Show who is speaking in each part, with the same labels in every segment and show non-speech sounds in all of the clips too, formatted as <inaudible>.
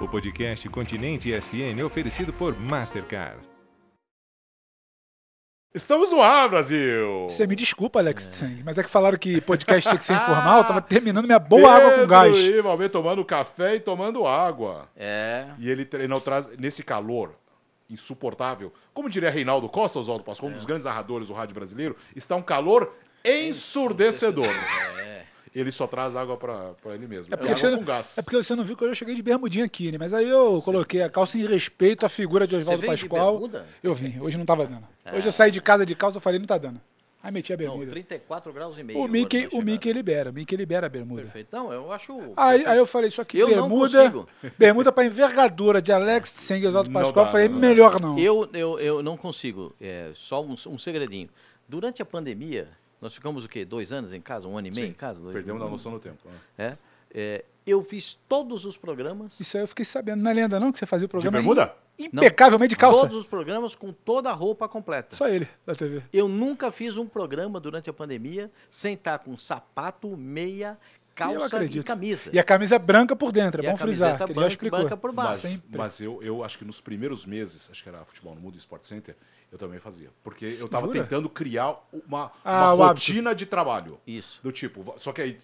Speaker 1: O podcast Continente ESPN é oferecido por Mastercard.
Speaker 2: Estamos no ar, Brasil!
Speaker 3: Você me desculpa, Alex Tseng, mas é que falaram que podcast tinha que ser <laughs> informal, eu tava terminando minha boa água com gás.
Speaker 2: Pedro e Valmir tomando café e tomando água.
Speaker 4: É.
Speaker 2: E ele, ele não traz, nesse calor insuportável, como diria Reinaldo Costa, Oswaldo Pascoal, um dos grandes narradores do rádio brasileiro, está um calor ensurdecedor. Ele só traz água pra, pra ele mesmo.
Speaker 3: É porque,
Speaker 2: água
Speaker 3: você não, é porque você não viu que eu cheguei de bermudinha aqui, né? Mas aí eu coloquei a calça em respeito à figura de Oswaldo
Speaker 4: de
Speaker 3: Pascoal.
Speaker 4: bermuda?
Speaker 3: Eu vim, hoje não tava dando. Hoje eu saí de casa de calça, eu falei, não tá dando. Aí meti a
Speaker 4: Não,
Speaker 3: bermuda.
Speaker 4: 34 graus e meio.
Speaker 3: o Mickey,
Speaker 4: na
Speaker 3: o. Mickey libera, o Mickey libera a bermuda.
Speaker 4: Perfeito. Não, eu acho.
Speaker 3: Aí, aí eu falei, isso aqui,
Speaker 4: Eu não
Speaker 3: bermuda, <laughs> bermuda pra envergadura de Alex Tseng e Oswaldo
Speaker 2: Não
Speaker 3: Pascoal.
Speaker 2: dá,
Speaker 3: eu falei,
Speaker 2: não
Speaker 3: melhor não.
Speaker 4: Eu, eu, eu não consigo. É, só um, um segredinho. Durante a pandemia, nós ficamos o quê? Dois anos em casa? Um ano e meio
Speaker 2: Sim,
Speaker 4: em casa? Dois-
Speaker 2: Perdemos a noção do tempo. né?
Speaker 4: É, é, eu fiz todos os programas.
Speaker 3: Isso aí eu fiquei sabendo. Não é lenda não que você fazia o
Speaker 2: De
Speaker 3: programa
Speaker 2: bermuda?
Speaker 3: impecavelmente de calça?
Speaker 4: Todos os programas com toda a roupa completa.
Speaker 3: Só ele, da TV.
Speaker 4: Eu nunca fiz um programa durante a pandemia sem estar com sapato, meia, calça e camisa.
Speaker 3: E a camisa é branca por dentro, é
Speaker 4: E a
Speaker 3: bom frisar,
Speaker 4: camiseta
Speaker 3: que ele já
Speaker 4: branca-
Speaker 3: explicou.
Speaker 4: branca por baixo.
Speaker 2: Mas, mas eu, eu acho que nos primeiros meses, acho que era Futebol no Mundo e Sport Center, eu também fazia. Porque eu estava
Speaker 3: Jura?
Speaker 2: tentando criar uma,
Speaker 3: Ah,
Speaker 2: uma
Speaker 3: hábito.
Speaker 2: rotina de trabalho.
Speaker 4: Isso.
Speaker 2: Do tipo, só que aí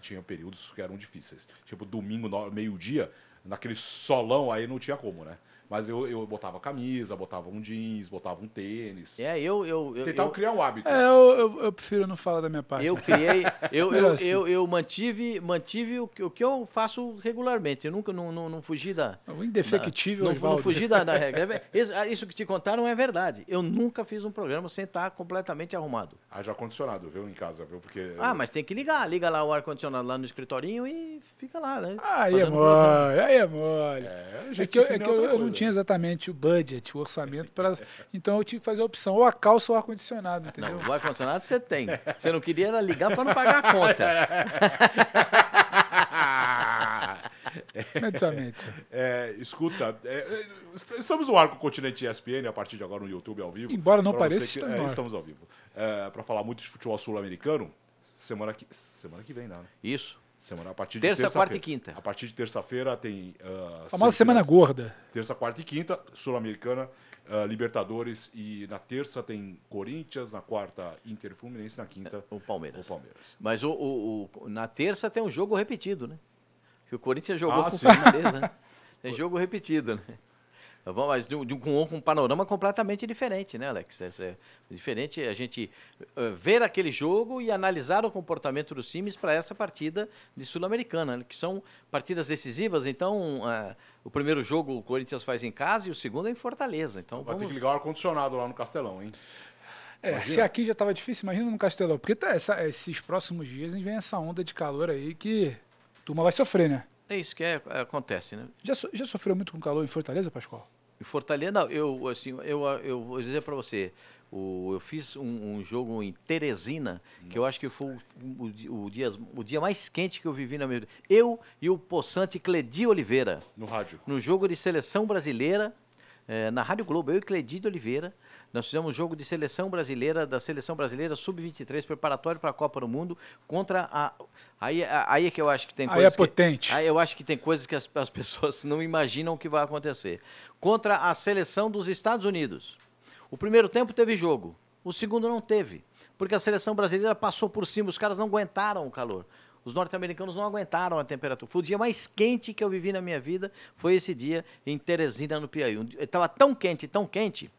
Speaker 2: tinha períodos que eram difíceis. Tipo, domingo, no- meio-dia, naquele solão, aí não tinha como, né? Mas eu, eu botava camisa, botava um jeans, botava um tênis.
Speaker 4: É, eu, eu, eu,
Speaker 2: Tentava
Speaker 4: eu,
Speaker 2: criar um hábito.
Speaker 3: É, eu, eu, eu prefiro não falar da minha parte.
Speaker 4: eu criei, eu, eu,
Speaker 3: assim.
Speaker 4: eu, eu mantive, mantive o, que, o que eu faço regularmente. Eu nunca não, não, não fugi da.
Speaker 3: O indefectível
Speaker 4: não, não
Speaker 3: Oswaldo.
Speaker 4: fugi da, da <laughs> regra. Isso, ah, isso que te contaram é verdade. Eu nunca fiz um programa sem estar completamente arrumado.
Speaker 2: Haja ar-condicionado, viu, em casa, viu? Porque.
Speaker 4: Ah, mas tem que ligar. Liga lá o ar-condicionado lá no escritorinho e fica lá, né?
Speaker 3: Aí é mole, aí é mole.
Speaker 2: É, a
Speaker 3: É que, eu, é que eu- eu não. Tinha exatamente o budget, o orçamento para. <laughs> Então eu tive que fazer a opção, ou a calça ou o ar-condicionado, entendeu?
Speaker 4: Não, o ar-condicionado você tem. Você não queria era ligar para não pagar a conta. <laughs>
Speaker 3: Imediatamente.
Speaker 2: É, escuta, é, é, est- estamos no ar com o Continente ESPN a partir de agora no YouTube ao vivo.
Speaker 3: Embora não
Speaker 2: Pra
Speaker 3: pareça,
Speaker 2: que-
Speaker 3: estamos
Speaker 2: é, estamos ao vivo. É, para falar muito de futebol sul-americano, semana que, semana que vem, não, né?
Speaker 4: Isso.
Speaker 2: Semana, a partir de
Speaker 4: Terça,
Speaker 2: terça-feira.
Speaker 4: quarta e quinta.
Speaker 2: A partir de terça-feira tem.
Speaker 3: A famosa semana gorda.
Speaker 2: Terça, quarta e quinta, Sul-Americana, ah, Libertadores. E na terça tem Corinthians, na quarta Inter e Fluminense, na quinta
Speaker 4: O Palmeiras.
Speaker 2: o Palmeiras.
Speaker 4: Mas o, o- o- na terça tem um jogo repetido, né? Que o Corinthians jogou
Speaker 2: Ah,
Speaker 4: com o
Speaker 2: sim.
Speaker 4: Fluminense, né? <laughs> Tem jogo repetido, né? Tá Mas de, um- de um- com, um- panorama completamente diferente, né, Alex? É, é diferente a gente eh, ver aquele jogo e analisar o comportamento dos times para essa partida de Sul-Americana, né? que são partidas decisivas. Então, ah, o primeiro jogo o Corinthians faz em casa e o segundo é em Fortaleza. Então,
Speaker 2: Vai ter
Speaker 4: vamos...
Speaker 2: que ligar o ar-condicionado lá no Castelão, hein?
Speaker 3: É, se aqui já estava difícil, imagina no Castelão. Porque tá essa- esses próximos dias a gente vem essa onda de calor aí que a turma vai sofrer, né?
Speaker 4: É isso que é- acontece, né?
Speaker 3: Já, so- já sofreu muito com calor em Fortaleza, Pascoal?
Speaker 4: Em Fortaleza, não, eu, assim, eu, eu vou dizer para você, o, eu fiz um, um jogo em Teresina, que eu acho que foi o, o o dia, o dia mais quente que eu vivi na minha vida. Eu e o poçante Cledi Oliveira,
Speaker 2: No rádio.
Speaker 4: no jogo de seleção brasileira, eh, na Rádio Globo, eu e Cledi de Oliveira, nós fizemos um jogo de seleção brasileira, da seleção brasileira sub-23, preparatório para a Copa do Mundo, contra a. Aí, aí é que eu acho que tem
Speaker 3: Aí
Speaker 4: coisas.
Speaker 3: é
Speaker 4: que-
Speaker 3: potente.
Speaker 4: Aí eu acho que tem coisas que as, as pessoas não imaginam o que vai acontecer. Contra a seleção dos Estados Unidos. O primeiro tempo teve jogo, o segundo não teve. Porque a seleção brasileira passou por cima, os caras não aguentaram o calor. Os norte-americanos não aguentaram a temperatura. Foi o dia mais quente que eu vivi na minha vida, foi esse dia em Teresina, no Piauí. Estava tão quente, tão quente,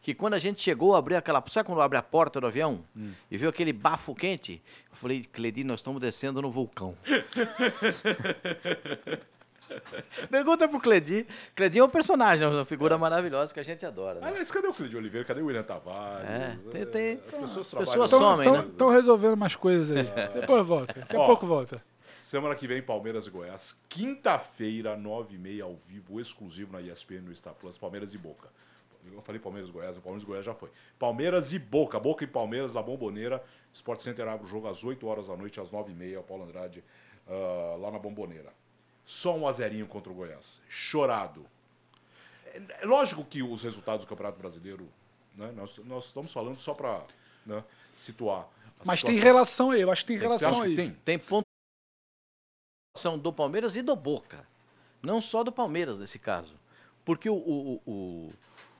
Speaker 4: que quando a gente chegou, abriu aquela. Sabe quando abre a porta do avião e viu aquele bafo quente? Eu falei, Cledi, nós estamos descendo no vulcão. <laughs> <laughs> Pergunta pro Cledi. Cledi é um personagem, uma figura maravilhosa que a gente adora. Né?
Speaker 2: Aliás, cadê o Cleide Oliveira? Cadê o William Tavares?
Speaker 4: É, tem-
Speaker 2: É,
Speaker 4: tem-
Speaker 2: As pessoas
Speaker 4: as
Speaker 2: trabalham.
Speaker 4: pessoas somem, né?
Speaker 3: Estão resolvendo umas coisas aí. <laughs> Depois volta. Daqui a
Speaker 2: Ó.
Speaker 3: pouco volta.
Speaker 2: Semana que vem, Palmeiras e Goiás. Quinta-feira, 9h30, ao vivo, exclusivo na ESPN no Star Plus. Palmeiras e Boca. Eu falei Palmeiras e Goiás, Palmeiras e Goiás já foi. Palmeiras e Boca. Boca e Palmeiras, na Bomboneira. Sport Center abre o jogo às 8 horas da noite, às 9h30, Paulo Andrade, ah, lá na Bomboneira. Só um azerinho contra o Goiás. Chorado. É, é lógico que os resultados do Campeonato Brasileiro, né, nós, nós estamos falando só para situar. a
Speaker 3: Mas tem
Speaker 2: situação.
Speaker 3: relação aí, eu acho que tem
Speaker 2: Você
Speaker 3: relação
Speaker 2: acha
Speaker 3: aí.
Speaker 2: que tem?
Speaker 4: Tem pontuação do Palmeiras e do Boca. Não só do Palmeiras nesse caso. Porque o, o, o,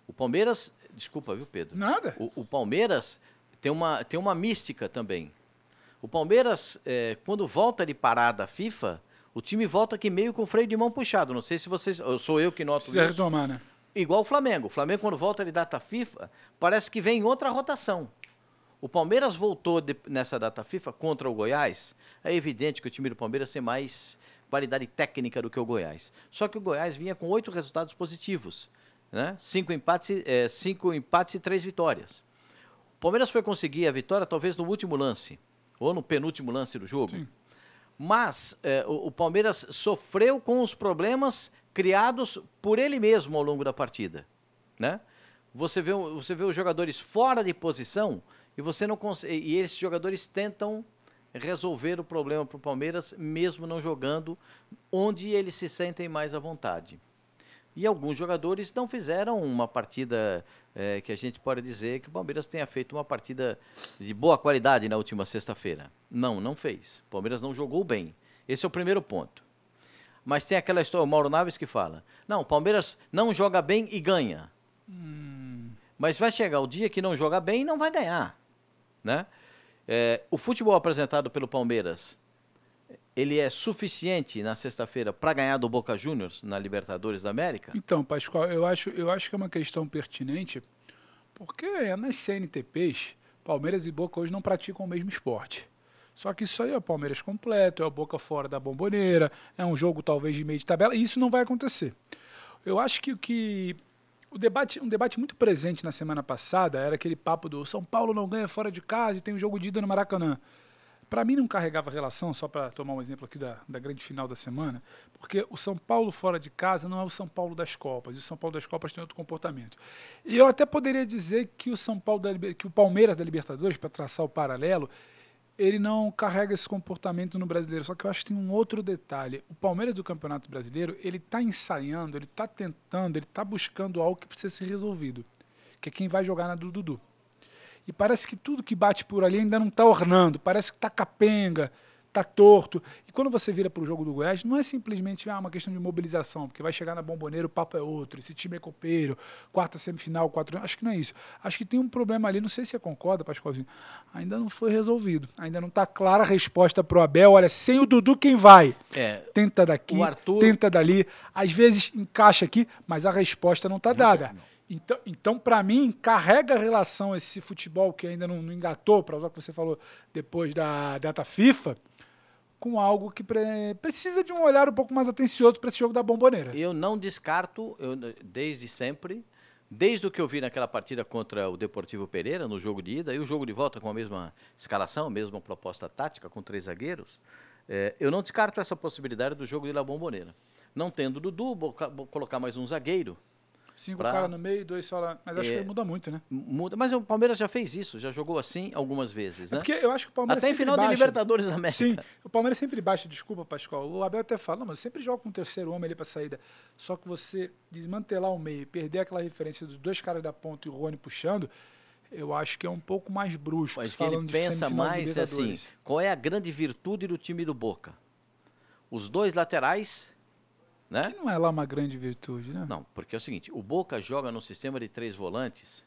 Speaker 4: o Palmeiras. Desculpa, viu, Pedro?
Speaker 3: Nada.
Speaker 4: O, o Palmeiras tem uma, tem uma mística também. O Palmeiras, é, quando volta de parada a FIFA, o time volta aqui meio com o freio de mão puxado. Não sei se vocês. ou Sou eu que noto
Speaker 3: Precisa
Speaker 4: isso.
Speaker 3: retomar, né?
Speaker 4: Igual o Flamengo. O Flamengo, quando volta de data FIFA, parece que vem outra rotação. O Palmeiras voltou de- nessa data FIFA contra o Goiás. É evidente que o time do Palmeiras tem mais qualidade técnica do que o Goiás. Só que o Goiás vinha com oito resultados positivos. Né? Cinco, empates, é, cinco empates e três vitórias. O Palmeiras foi conseguir a vitória talvez no último lance, ou no penúltimo lance do jogo.
Speaker 3: Sim.
Speaker 4: Mas é, o, o Palmeiras sofreu com os problemas criados por ele mesmo ao longo da partida. Né? Você, vê, você vê os jogadores fora de posição e você não consegue. E esses jogadores tentam resolver o problema para o Palmeiras, mesmo não jogando onde eles se sentem mais à vontade. E alguns jogadores não fizeram uma partida eh, que a gente pode dizer que o Palmeiras tenha feito uma partida de boa qualidade na última sexta-feira. Não, não fez. O Palmeiras não jogou bem. Esse é o primeiro ponto. Mas tem aquela história, o Mauro Naves que fala: não, o Palmeiras não joga bem e ganha. Mas vai chegar o dia que não joga bem e não vai ganhar. Né? Eh, o futebol apresentado pelo Palmeiras ele é suficiente na sexta-feira para ganhar do Boca Juniors na Libertadores da América?
Speaker 3: Então, Pascoal, eu acho, eu acho que é uma questão pertinente, porque nas CNTPs, Palmeiras e Boca hoje não praticam o mesmo esporte. Só que isso aí é o Palmeiras completo, é o Boca fora da bomboneira, é um jogo talvez de meio de tabela, e isso não vai acontecer. Eu acho que o que. O debate, um debate muito presente na semana passada era aquele papo do São Paulo não ganha fora de casa e tem um jogo de ida no Maracanã. Para mim não carregava relação, só para tomar um exemplo aqui da, da grande final da semana, porque o São Paulo fora de casa não é o São Paulo das Copas, e o São Paulo das Copas tem outro comportamento. E eu até poderia dizer que o São Paulo da, que o Palmeiras da Libertadores, para traçar o paralelo, ele não carrega esse comportamento no brasileiro. Só que eu acho que tem um outro detalhe. O Palmeiras do Campeonato Brasileiro, ele está ensaiando, ele está tentando, ele está buscando algo que precisa ser resolvido, que é quem vai jogar na do Dudu. E parece que tudo que bate por ali ainda não está ornando, parece que está capenga, está torto. E quando você vira para o jogo do Goiás, não é simplesmente ah, uma questão de mobilização, porque vai chegar na bomboneira, o papo é outro, esse time é copeiro, quarta semifinal, quatro. Acho que não é isso. Acho que tem um problema ali, não sei se você concorda, Pascoalzinho, ainda não foi resolvido. Ainda não está clara a resposta para o Abel. Olha, sem o Dudu, quem vai?
Speaker 4: É,
Speaker 3: Tenta daqui,
Speaker 4: Arthur-
Speaker 3: tenta dali. Às vezes encaixa aqui, mas a resposta não está dada. Então, então para mim, carrega a relação esse futebol que ainda não, não engatou, para usar o que você falou depois da data FIFA, com algo que pre- precisa de um olhar um pouco mais atencioso para esse jogo da bomboneira.
Speaker 4: eu não descarto, eu, desde sempre, desde o que eu vi naquela partida contra o Deportivo Pereira, no jogo de ida, e o jogo de volta com a mesma escalação, a mesma proposta tática, com três zagueiros, é, eu não descarto essa possibilidade do jogo de La Bomboneira. Não tendo Dudu, bo- colocar mais um zagueiro,
Speaker 3: Cinco
Speaker 4: pra-
Speaker 3: caras no meio, dois só lá. Mas acho
Speaker 4: É.
Speaker 3: que muda muito, né?
Speaker 4: muda. Mas o Palmeiras já fez isso, já jogou assim algumas vezes,
Speaker 3: É
Speaker 4: né?
Speaker 3: porque eu acho que o Palmeiras
Speaker 4: Até em final de
Speaker 3: baixa.
Speaker 4: Libertadores da América.
Speaker 3: Sim, o Palmeiras sempre baixa, desculpa, Pascoal. O Abel até fala, não, mas sempre joga com o terceiro homem ali para saída. Só que você desmantelar o meio, e perder aquela referência dos dois caras da ponta e o Rony puxando, eu acho que é um pouco mais brusco.
Speaker 4: Mas que ele
Speaker 3: de
Speaker 4: pensa
Speaker 3: de
Speaker 4: mais assim,
Speaker 3: Libertadores.
Speaker 4: qual é a grande virtude do time do Boca? Os dois laterais, né?
Speaker 3: Que não é lá uma grande virtude, né?
Speaker 4: Não, porque é o seguinte, o Boca joga no sistema de três volantes.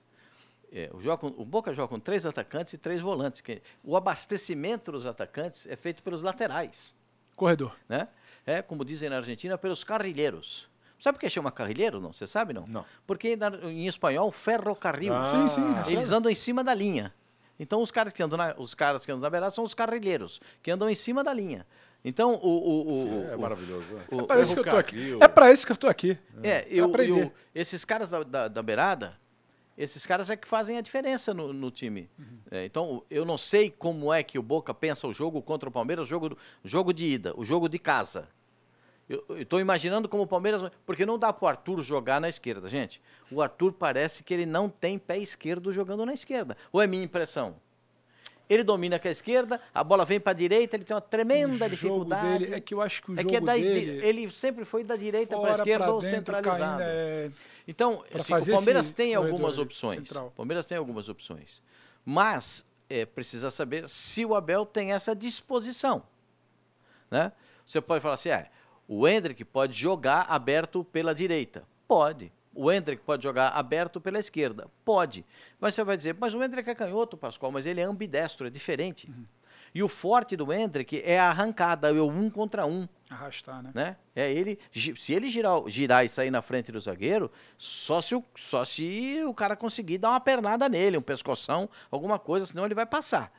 Speaker 4: é, o, joga com- o Boca joga com três atacantes e três volantes. que o abastecimento dos atacantes é feito pelos laterais,
Speaker 3: Corredor.
Speaker 4: né? É, como dizem na Argentina, pelos carrilheiros. Sabe por que chama carrilheiro, não? Você sabe, não?
Speaker 2: Não.
Speaker 4: Porque na- em espanhol, ferrocarril.
Speaker 2: Ah,
Speaker 3: sim, sim. é
Speaker 4: Eles andam em cima da linha. Então os caras que andam na, os caras que andam na beirada são os carrilheiros, que andam em cima da linha. Então o, o, o-
Speaker 2: É
Speaker 4: o-
Speaker 2: maravilhoso.
Speaker 4: o-
Speaker 3: É para isso que eu tô aqui. É para isso que eu tô aqui.
Speaker 4: é, eu, eu- esses caras da, da, da beirada, esses caras é que fazem a diferença no, no time.
Speaker 3: Uhum.
Speaker 4: É, então eu não sei como é que o Boca pensa o jogo contra o Palmeiras, o jogo, jogo de ida, o jogo de casa. Eu estou imaginando como o Palmeiras. Porque não dá para o Arthur jogar na esquerda, gente. O Arthur parece que ele não tem pé esquerdo jogando na esquerda. Ou é minha impressão? Ele domina com a esquerda, a bola vem para a direita, ele tem uma tremenda
Speaker 3: o
Speaker 4: dificuldade.
Speaker 3: dele é que eu acho que o
Speaker 4: É
Speaker 3: jogo
Speaker 4: que é da-
Speaker 3: dele
Speaker 4: ele sempre foi da direita para a esquerda
Speaker 3: pra
Speaker 4: ou
Speaker 3: dentro,
Speaker 4: centralizado.
Speaker 3: é-
Speaker 4: Então, assim, o Palmeiras tem algumas opções.
Speaker 3: central.
Speaker 4: O Palmeiras tem algumas opções. Mas é, precisa saber se o Abel tem essa disposição. Né? Você pode falar assim, é, O Hendrick pode jogar aberto pela direita? Pode. O Hendrick pode jogar aberto pela esquerda? Pode. Mas você vai dizer, mas o Hendrick é canhoto, Pascoal, mas ele é ambidestro, é diferente.
Speaker 3: Uhum.
Speaker 4: E o forte do Hendrick é a arrancada, é o um contra um.
Speaker 3: Arrastar, né?
Speaker 4: Né? É ele, se ele girar, girar e sair na frente do zagueiro, só se, o, só se o cara conseguir dar uma pernada nele, um pescoção, alguma coisa, senão ele vai passar.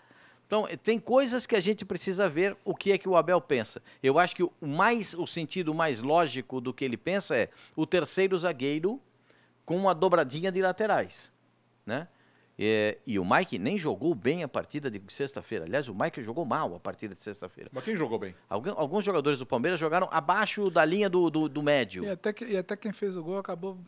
Speaker 4: Então, eh, tem coisas que a gente precisa ver o que é que o Abel pensa. Eu acho que o mais o sentido mais lógico do que ele pensa é o terceiro zagueiro com uma dobradinha de laterais, né? É, e o Mike nem jogou bem a partida de sexta-feira. Aliás, o Mike jogou mal a partida de sexta-feira.
Speaker 2: Mas quem jogou bem?
Speaker 4: Algum- alguns jogadores do Palmeiras jogaram abaixo da linha do, do, do médio.
Speaker 3: E até, que- e até quem fez o gol acabou.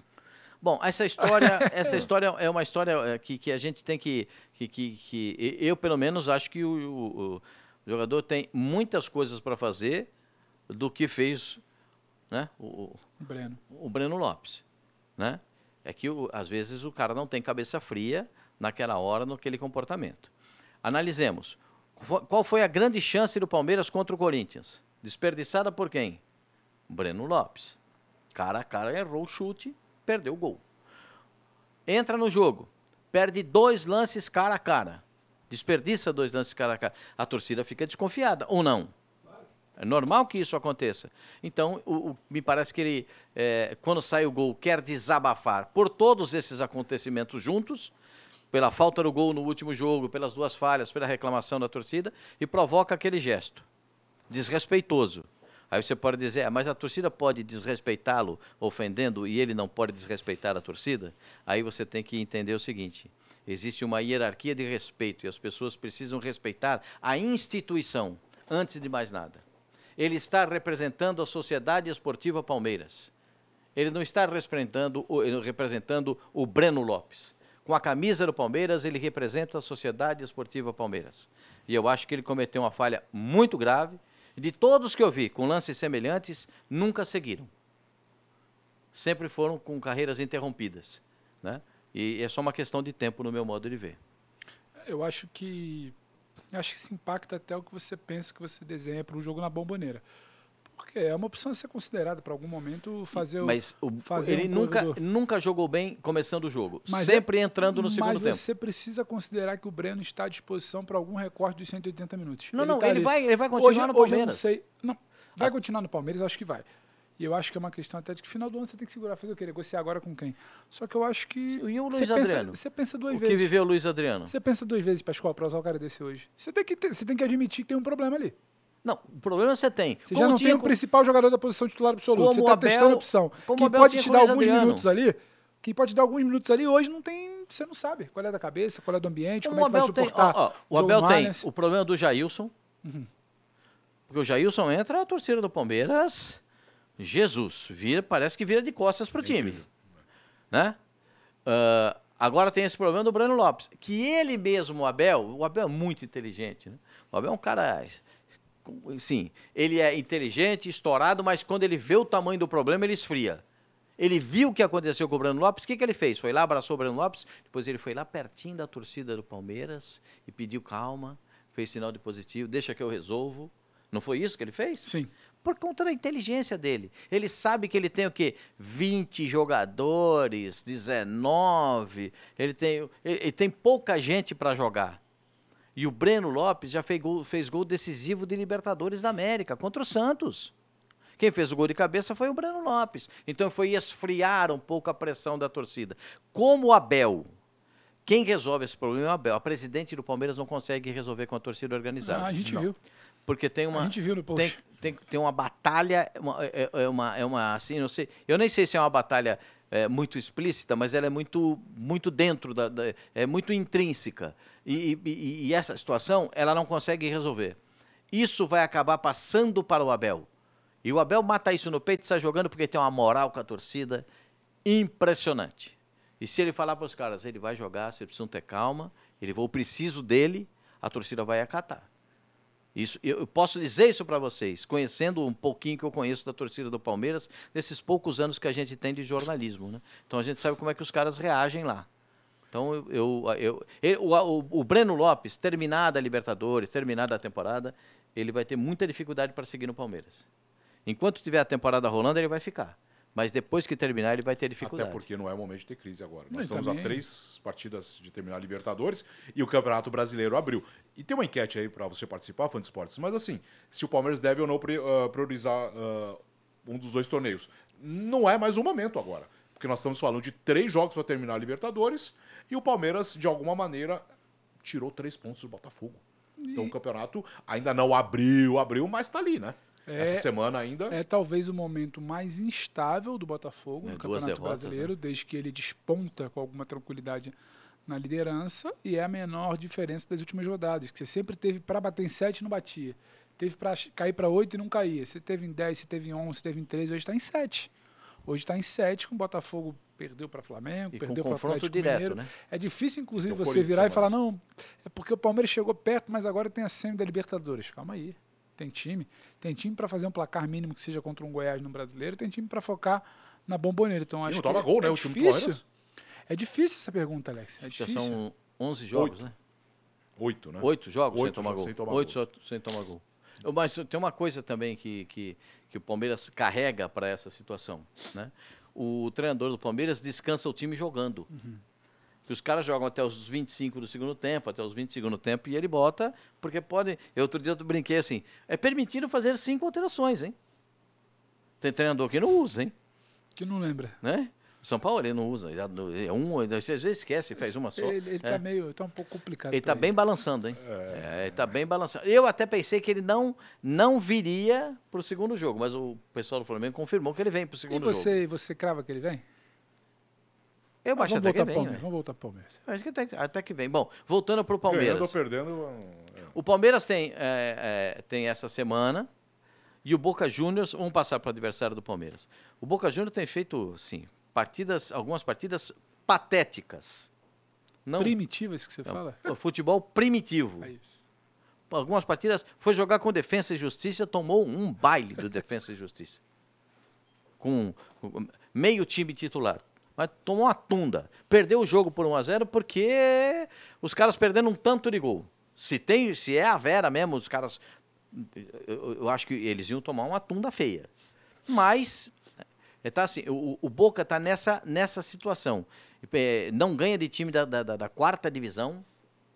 Speaker 4: Bom, essa história, essa história é uma história eh, que, que a gente tem que, que, que, que- eu pelo menos acho que o, o- o jogador tem muitas coisas para fazer do que fez, né, o,
Speaker 3: Breno.
Speaker 4: o Breno Lopes, né? É que o- às vezes o cara não tem cabeça fria naquela hora, naquele comportamento. Analisemos. Qual foi a grande chance do Palmeiras contra o Corinthians? Desperdiçada por quem? Breno Lopes. Cara a cara errou o chute, perdeu o gol. Entra no jogo, perde dois lances cara a cara. Desperdiça dois lances cara a cara. A torcida fica desconfiada, ou não? É normal que isso aconteça. Então, o- o- me parece que ele, é, quando sai o gol, quer desabafar por todos esses acontecimentos juntos, pela falta do gol no último jogo, pelas duas falhas, pela reclamação da torcida, e provoca aquele gesto desrespeitoso. Aí você pode dizer, "Ah, mas a torcida pode desrespeitá-lo ofendendo e ele não pode desrespeitar a torcida? Aí você tem que entender o seguinte: existe uma hierarquia de respeito e as pessoas precisam respeitar a instituição antes de mais nada. Ele está representando a Sociedade Esportiva Palmeiras. Ele não está representando representando o Breno Lopes. Com a camisa do Palmeiras, ele representa a Sociedade Esportiva Palmeiras. E eu acho que ele cometeu uma falha muito grave. De todos que eu vi com lances semelhantes, nunca seguiram. Sempre foram com carreiras interrompidas. Né? E é só uma questão de tempo, no meu modo de ver.
Speaker 3: Eu acho que. Acho que isso impacta até o que você pensa que você desenha para um jogo na bomboneira. Porque é uma opção a ser considerada para algum momento fazer o.
Speaker 4: Mas o-
Speaker 3: fazer
Speaker 4: ele
Speaker 3: um
Speaker 4: nunca,
Speaker 3: corredor.
Speaker 4: nunca jogou bem começando o jogo.
Speaker 3: Mas
Speaker 4: sempre
Speaker 3: é-
Speaker 4: entrando no segundo
Speaker 3: Mas
Speaker 4: tempo.
Speaker 3: você precisa considerar que o Breno está à disposição para algum recorte dos 180 minutos.
Speaker 4: Não, não,
Speaker 3: tá
Speaker 4: ele
Speaker 3: ali.
Speaker 4: vai- ele vai continuar
Speaker 3: hoje,
Speaker 4: no
Speaker 3: hoje eu não
Speaker 4: Palmeiras.
Speaker 3: sei. Não, vai continuar no Palmeiras, acho que vai. E eu acho que é uma questão até de que final do ano você tem que segurar, fazer o quê? Negociar agora com quem? Só que eu acho que.
Speaker 4: E o
Speaker 3: você
Speaker 4: Luiz
Speaker 3: pensa,
Speaker 4: Adriano?
Speaker 3: Você pensa duas
Speaker 4: O que
Speaker 3: vezes.
Speaker 4: viveu o Luiz Adriano?
Speaker 3: Você pensa duas vezes, Pascoal, para usar o cara desse hoje. Você tem que, ter- você tem que admitir que tem um problema ali.
Speaker 4: Não, o problema você tem.
Speaker 3: Você
Speaker 4: Como
Speaker 3: já não
Speaker 4: tinha
Speaker 3: tem o principal jogador da posição titular absoluto. Você
Speaker 4: o
Speaker 3: está testando a opção.
Speaker 4: o Abel
Speaker 3: pode te dar
Speaker 4: o
Speaker 3: alguns
Speaker 4: Adriano.
Speaker 3: minutos ali, quem pode dar alguns minutos ali, hoje não tem. Você não sabe qual é da cabeça, qual é do ambiente, como,
Speaker 4: Como
Speaker 3: é que vai
Speaker 4: Abel tem,
Speaker 3: suportar.
Speaker 4: ó, ó, o Abel tem o problema do Jailson.
Speaker 3: Uhum.
Speaker 4: Porque o Jailson entra, a torcida do Palmeiras, Jesus, vira, parece que vira de costas pro time. Né? Ah, agora tem esse problema do Breno Lopes, que ele mesmo, o Abel, o Abel é muito inteligente. Né? O Abel é um cara. Sim, ele é inteligente, estourado, mas quando ele vê o tamanho do problema, ele esfria. Ele viu o que aconteceu com o Breno Lopes, o que, que ele fez? Foi lá, abraçou o Breno Lopes, depois ele foi lá pertinho da torcida do Palmeiras e pediu calma, fez sinal de positivo, deixa que eu resolvo. Não foi isso que ele fez?
Speaker 3: Sim.
Speaker 4: Por conta da inteligência dele. Ele sabe que ele tem o quê? 20 jogadores, 19. Ele tem, ele, ele tem pouca gente para jogar. E o Breno Lopes já fez gol, fez gol decisivo de Libertadores da América contra o Santos. Quem fez o gol de cabeça foi o Breno Lopes. Então foi esfriar um pouco a pressão da torcida. Como o Abel, quem resolve esse problema é o Abel. A presidente do Palmeiras não consegue resolver com a torcida organizada.
Speaker 3: Ah, a gente viu.
Speaker 4: Porque tem uma.
Speaker 3: A gente viu no
Speaker 4: tem,
Speaker 3: post.
Speaker 4: tem, tem uma batalha, uma, é, é uma, é uma, assim, não sei, eu nem sei se é uma batalha é, muito explícita, mas ela é muito, muito dentro da, da- é muito intrínseca e, e- e essa situação ela não consegue resolver. Isso vai acabar passando para o Abel e o Abel mata isso no peito e sai jogando porque tem uma moral com a torcida impressionante. E se ele falar para os caras, ele vai jogar, vocês precisam ter calma, ele eu preciso dele, a torcida vai acatar. Isso, eu posso dizer isso para vocês, conhecendo um pouquinho que eu conheço da torcida do Palmeiras, desses poucos anos que a gente tem de jornalismo. Né? Então a gente sabe como é que os caras reagem lá. Então eu, eu, eu- o, o- o Breno Lopes, terminada a Libertadores, terminada a temporada, ele vai ter muita dificuldade para seguir no Palmeiras. Enquanto tiver a temporada rolando, ele vai ficar. Mas depois que terminar, ele vai ter dificuldade.
Speaker 2: Até porque não é momento de ter crise agora. Nós estamos
Speaker 3: também-
Speaker 2: a três partidas de terminar a Libertadores e o Campeonato Brasileiro abriu. E tem uma enquete aí para você participar, fã de esportes. Mas assim, se o Palmeiras deve ou não ah, priorizar ah, um dos dois torneios. Não é mais o momento agora. Porque nós estamos falando de três jogos para terminar a Libertadores e o Palmeiras, de alguma maneira, tirou três pontos do Botafogo. Então o campeonato ainda não abriu, abriu, mas está ali, né?
Speaker 3: É-
Speaker 2: Essa semana ainda.
Speaker 3: É talvez o momento mais instável do Botafogo
Speaker 4: É,
Speaker 3: no Campeonato
Speaker 4: derrotas,
Speaker 3: Brasileiro, desde que ele desponta com alguma tranquilidade na liderança e é a menor diferença das últimas rodadas, que você sempre teve para bater em 7 e não batia. Teve para cair para 8 e não caía. Você teve em 10, você teve em 11, você teve em 13, hoje está em 7. Hoje está em 7, com o Botafogo perdeu para Flamengo,
Speaker 4: E
Speaker 3: perdeu para Atlético
Speaker 4: direto,
Speaker 3: Mineiro.
Speaker 4: né?
Speaker 3: É difícil, inclusive,
Speaker 2: Tem o
Speaker 3: você virar e falar, não, é porque o Palmeiras chegou perto, mas agora tem a semi da Libertadores. Calma aí. Tem time. Tem time para fazer um placar mínimo que seja contra um Goiás no brasileiro, tem time para focar na bomboneira. Então, acho
Speaker 2: não
Speaker 3: que
Speaker 2: toma gol, né,
Speaker 3: é
Speaker 2: o time. Palmeiras?
Speaker 3: É difícil essa pergunta, Alex. É
Speaker 4: Acho que
Speaker 3: difícil.
Speaker 4: são 11 jogos,
Speaker 2: Oito.
Speaker 4: né?
Speaker 2: Oito, né?
Speaker 4: Oito jogos
Speaker 2: Oito
Speaker 4: sem tomar gol.
Speaker 2: sem tomar
Speaker 4: Oito sem tomar gol. Mas tem uma coisa também que, que, que o Palmeiras carrega para essa situação. Né? O treinador do Palmeiras descansa o time jogando. Que os caras jogam até os 25 do segundo tempo, até os 20 do segundo tempo, e ele bota, porque pode. Eu, outro dia eu brinquei assim: é permitido fazer cinco alterações, hein? Tem treinador que não usa, hein?
Speaker 3: Que não lembra.
Speaker 4: Né? O São Paulo ele não usa. ele É um, às vezes esquece, faz uma só.
Speaker 3: Ele, ele
Speaker 4: É.
Speaker 3: meio. tá um pouco complicado.
Speaker 4: Ele
Speaker 3: pra
Speaker 4: tá bem balançando, hein? É, ele tá bem balançando. Eu até pensei que ele não, não viria pro segundo jogo, mas o pessoal do Flamengo confirmou que ele vem pro
Speaker 3: E
Speaker 4: segundo jogo.
Speaker 3: você, você crava que ele vem?
Speaker 4: Eu
Speaker 3: Ah,
Speaker 4: acho até que vem.
Speaker 3: Palmeiras.
Speaker 4: né?
Speaker 3: Vamos voltar pro Palmeiras.
Speaker 4: Eu Acho que até, até que vem. Bom, voltando pro
Speaker 2: Ganhando ou
Speaker 4: Palmeiras.
Speaker 2: perdendo. é.
Speaker 4: O Palmeiras tem, é, é, tem essa semana e o Boca Juniors, vamos passar para o adversário do Palmeiras. O Boca Juniors tem feito, sim, partidas, algumas partidas patéticas. Não,
Speaker 3: Primitivas que você
Speaker 4: não,
Speaker 3: fala?
Speaker 4: futebol primitivo.
Speaker 3: É isso.
Speaker 4: algumas partidas, foi jogar com Defensa e Justiça, tomou um baile do Defensa e Justiça. Com, com meio time titular. Mas tomou uma tunda. Perdeu o jogo por 1 a 0 porque os caras perderam um tanto de gol. Se, tem, se é a Vera mesmo, os caras. Eu, eu acho que eles iam tomar uma tunda feia. Mas. É, Tá assim, o, o Boca está nessa, nessa situação. É, Não ganha de time da, da- da- quarta divisão,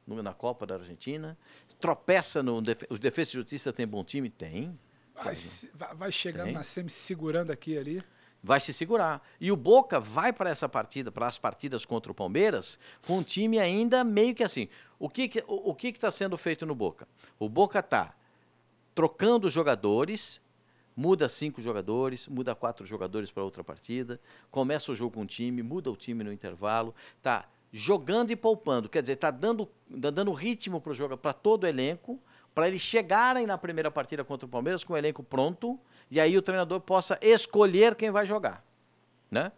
Speaker 4: na Copa da Argentina. Tropeça no. Os Defesa e Justiça tem bom time? Tem.
Speaker 3: Vai, se- vai, chegando
Speaker 4: Tem.
Speaker 3: na semi segurando aqui ali.
Speaker 4: Vai se segurar. E o Boca vai para essa partida, para as partidas contra o Palmeiras, com um time ainda meio que assim. O que que o, o que está sendo feito no Boca? O Boca está trocando jogadores, muda cinco jogadores, muda quatro jogadores para outra partida, começa o jogo com um time, muda o time no intervalo, tá jogando e poupando, quer dizer, está dando, tá dando ritmo para o jogo, para todo o elenco, para eles chegarem na primeira partida contra o Palmeiras com o elenco pronto e aí o treinador possa escolher quem vai jogar, né?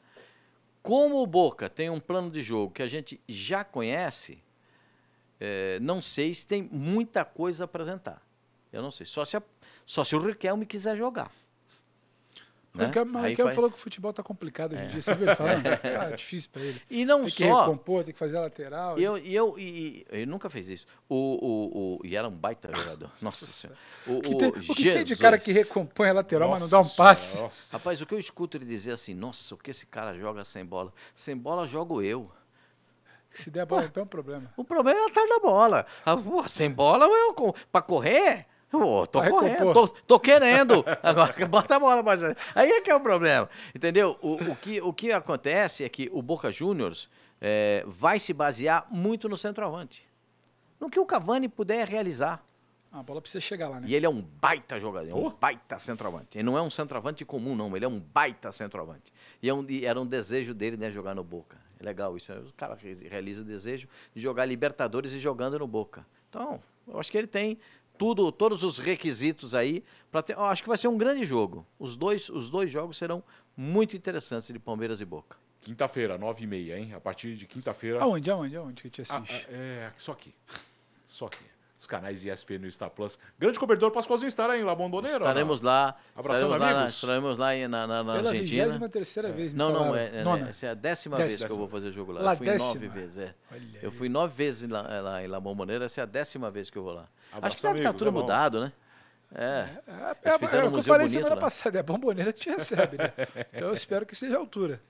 Speaker 4: Como o Boca tem um plano de jogo que a gente já conhece, eh, não sei se tem muita coisa a apresentar. Eu não sei. Só se, a- só se o Riquelme quiser jogar. Né?
Speaker 3: Riquelme- o
Speaker 4: Aí
Speaker 3: Riquelme
Speaker 4: vai-
Speaker 3: falou que o futebol tá complicado hoje em dia. Você viu ele falando? Tá <laughs> difícil pra ele.
Speaker 4: E não
Speaker 3: Tem que
Speaker 4: só.
Speaker 3: recompor, tem que fazer a lateral.
Speaker 4: Eu, e eu, e, ele nunca fez isso. O, o, o- e era um baita jogador. <laughs> Nossa Senhora. O,
Speaker 3: que, tem, o que tem de cara que recompõe a lateral, mas não dá um
Speaker 2: Nossa
Speaker 3: passe?
Speaker 2: Senhora, nossa.
Speaker 4: Rapaz, o que eu escuto ele dizer assim, nossa, o que esse cara joga sem bola? Sem bola jogo eu.
Speaker 3: Se der a bola, então é um problema.
Speaker 4: O problema é atrás da bola. Ah, pô, sem bola, eu, pra correr, Tô
Speaker 3: Vai
Speaker 4: correndo, tô, tô querendo. Agora, <laughs> bota a bola gente. Aí é que é o problema. Entendeu? O, o, que, o que acontece é que o Boca Juniors é, vai se basear muito no centroavante. No que o Cavani puder realizar.
Speaker 3: A bola precisa chegar lá, né?
Speaker 4: E ele é um baita jogador, é um baita centroavante. Ele não é um centroavante comum, não. Ele é um baita centroavante. E, é um- e era um desejo dele, né, jogar no Boca. É legal isso. O cara re- realiza o desejo de jogar Libertadores e jogando no Boca. Então, eu acho que ele tem tudo, todos os requisitos aí para ter. Eu acho que vai ser um grande jogo. Os dois, os dois jogos serão muito interessantes de Palmeiras e Boca.
Speaker 2: Quinta-feira, nove e meia, hein? A partir de quinta-feira.
Speaker 3: Aonde, aonde, aonde que a gente
Speaker 2: Ah,
Speaker 3: assiste?
Speaker 2: ah, é, só aqui. <laughs> Só aqui. Os canais ESPN no Star Plus. Grande cobertor Pascoalzinho estará em La Bombonera?
Speaker 4: Estaremos lá.
Speaker 2: Abraçando
Speaker 4: estaremos lá,
Speaker 2: amigos?
Speaker 4: estaremos lá na, na, na
Speaker 3: Pela
Speaker 4: Argentina.
Speaker 3: vigésima terceira vez, me
Speaker 4: Não, não,
Speaker 3: falaram.
Speaker 4: é, é,
Speaker 3: Nona.
Speaker 4: essa é a décima
Speaker 3: Décima.
Speaker 4: vez que eu vou fazer jogo lá.
Speaker 3: Lá,
Speaker 4: eu fui
Speaker 3: décima.
Speaker 4: nove vezes, é.
Speaker 3: Olha
Speaker 4: Eu
Speaker 3: aí.
Speaker 4: fui nove vezes lá, é, lá em La Bombonera, essa é a décima vez que eu vou lá.
Speaker 2: Abraço,
Speaker 4: Acho que deve estar
Speaker 2: amigos,
Speaker 4: tudo
Speaker 2: é
Speaker 4: mudado, né? É.
Speaker 3: É, é, é, é
Speaker 4: um
Speaker 3: o que eu
Speaker 4: museu
Speaker 3: falei semana
Speaker 4: lá.
Speaker 3: passada, é a bomboneira que te recebe, né? <laughs> Então eu espero que seja a altura.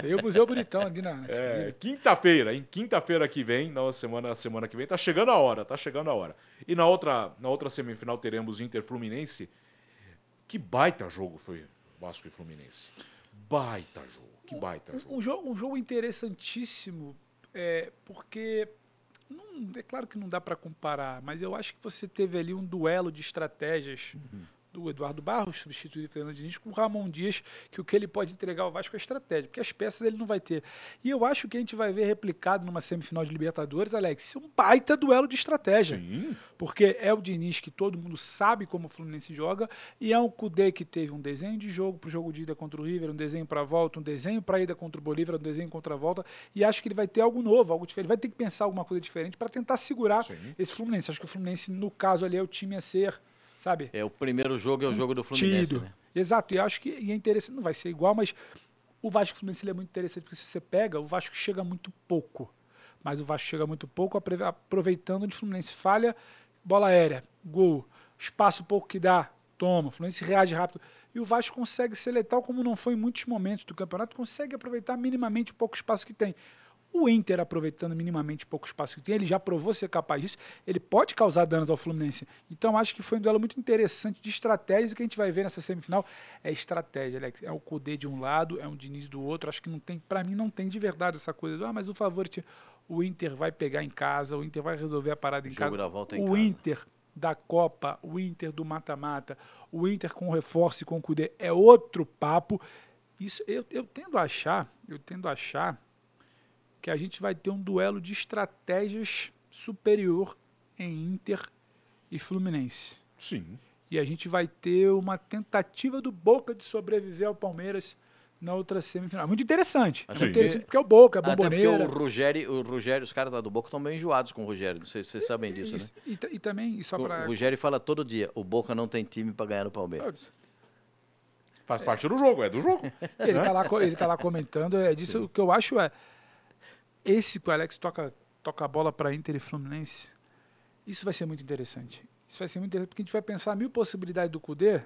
Speaker 3: Tem o Museu Bonitão ali na,
Speaker 2: É, quinta-feira, hein? Quinta-feira que vem, na semana, na semana que vem, tá chegando a hora, tá chegando a hora. E na outra, na outra semifinal teremos Inter Fluminense. Que baita jogo foi Vasco e Fluminense. Baita jogo, que baita jogo.
Speaker 3: Um, jogo, um jogo interessantíssimo, é, porque não, é claro que não dá para comparar, mas eu acho que você teve ali um duelo de estratégias do Eduardo Barros, substituído Fernando Diniz, com o Ramon Dias, que o que ele pode entregar ao Vasco é estratégia, porque as peças ele não vai ter. E eu acho que a gente vai ver replicado numa semifinal de Libertadores, Alex, um baita duelo de estratégia.
Speaker 2: Sim,
Speaker 3: Porque é o Diniz que todo mundo sabe como o Fluminense joga e é um Kudê que teve um desenho de jogo para o jogo de ida contra o River, um desenho para a volta, um desenho para a ida contra o Bolívar, um desenho contra a volta e acho que ele vai ter algo novo, algo diferente, vai ter que pensar alguma coisa diferente para tentar segurar
Speaker 2: Sim.
Speaker 3: esse Fluminense. Acho que o Fluminense, no caso ali, é o time a ser, sabe?
Speaker 4: É o primeiro jogo, é o jogo do Fluminense, né?
Speaker 3: Exato, e acho que é interessante, não vai ser igual, mas o Vasco Fluminense é muito interessante, porque se você pega, o Vasco chega muito pouco. Mas o Vasco chega muito pouco, aproveitando onde o Fluminense falha, bola aérea, gol, espaço pouco que dá, toma, o Fluminense reage rápido. E o Vasco consegue ser letal, como não foi em muitos momentos do campeonato, consegue aproveitar minimamente o pouco espaço que tem. O Inter, aproveitando minimamente o pouco espaço que tem, ele já provou ser capaz disso, ele pode causar danos ao Fluminense. Então, acho que foi um duelo muito interessante de estratégias. O que a gente vai ver nessa semifinal é estratégia, Alex. É o Cudê de um lado, é um Diniz do outro. Acho que não tem, para mim, não tem de verdade essa coisa. do, Ah, mas o favorito, o Inter vai pegar em casa, o Inter vai resolver a parada em
Speaker 4: Jogo
Speaker 3: casa.
Speaker 4: da volta em
Speaker 3: o
Speaker 4: casa.
Speaker 3: Inter da Copa, o Inter do mata-mata, o Inter com reforço e com o Cudê é outro papo. Isso eu, eu tendo a achar, eu tendo a achar que a gente vai ter um duelo de estratégias superior em Inter e Fluminense.
Speaker 2: sim.
Speaker 3: E a gente vai ter uma tentativa do Boca de sobreviver ao Palmeiras na outra semifinal. Muito interessante. É
Speaker 2: Sim.
Speaker 3: muito interessante porque é o Boca, a
Speaker 4: Até porque
Speaker 3: bomboneira.
Speaker 4: o Rogério, o Rogério, os caras lá do Boca estão meio enjoados com o Rogério. Não sei se vocês sabem disso,
Speaker 3: Isso.
Speaker 4: né?
Speaker 3: E, e também, e só
Speaker 4: O
Speaker 3: para
Speaker 4: Rogério fala todo dia, o Boca não tem time para ganhar no Palmeiras.
Speaker 2: Faz parte do jogo, é do jogo. <laughs>
Speaker 3: Ele tá, lá, co- ele tá lá comentando, é disso o que eu acho é esse que o Alex toca, toca a bola para Inter e Fluminense, isso vai ser muito interessante. Isso vai ser muito interessante porque a gente vai pensar mil possibilidades do Cudê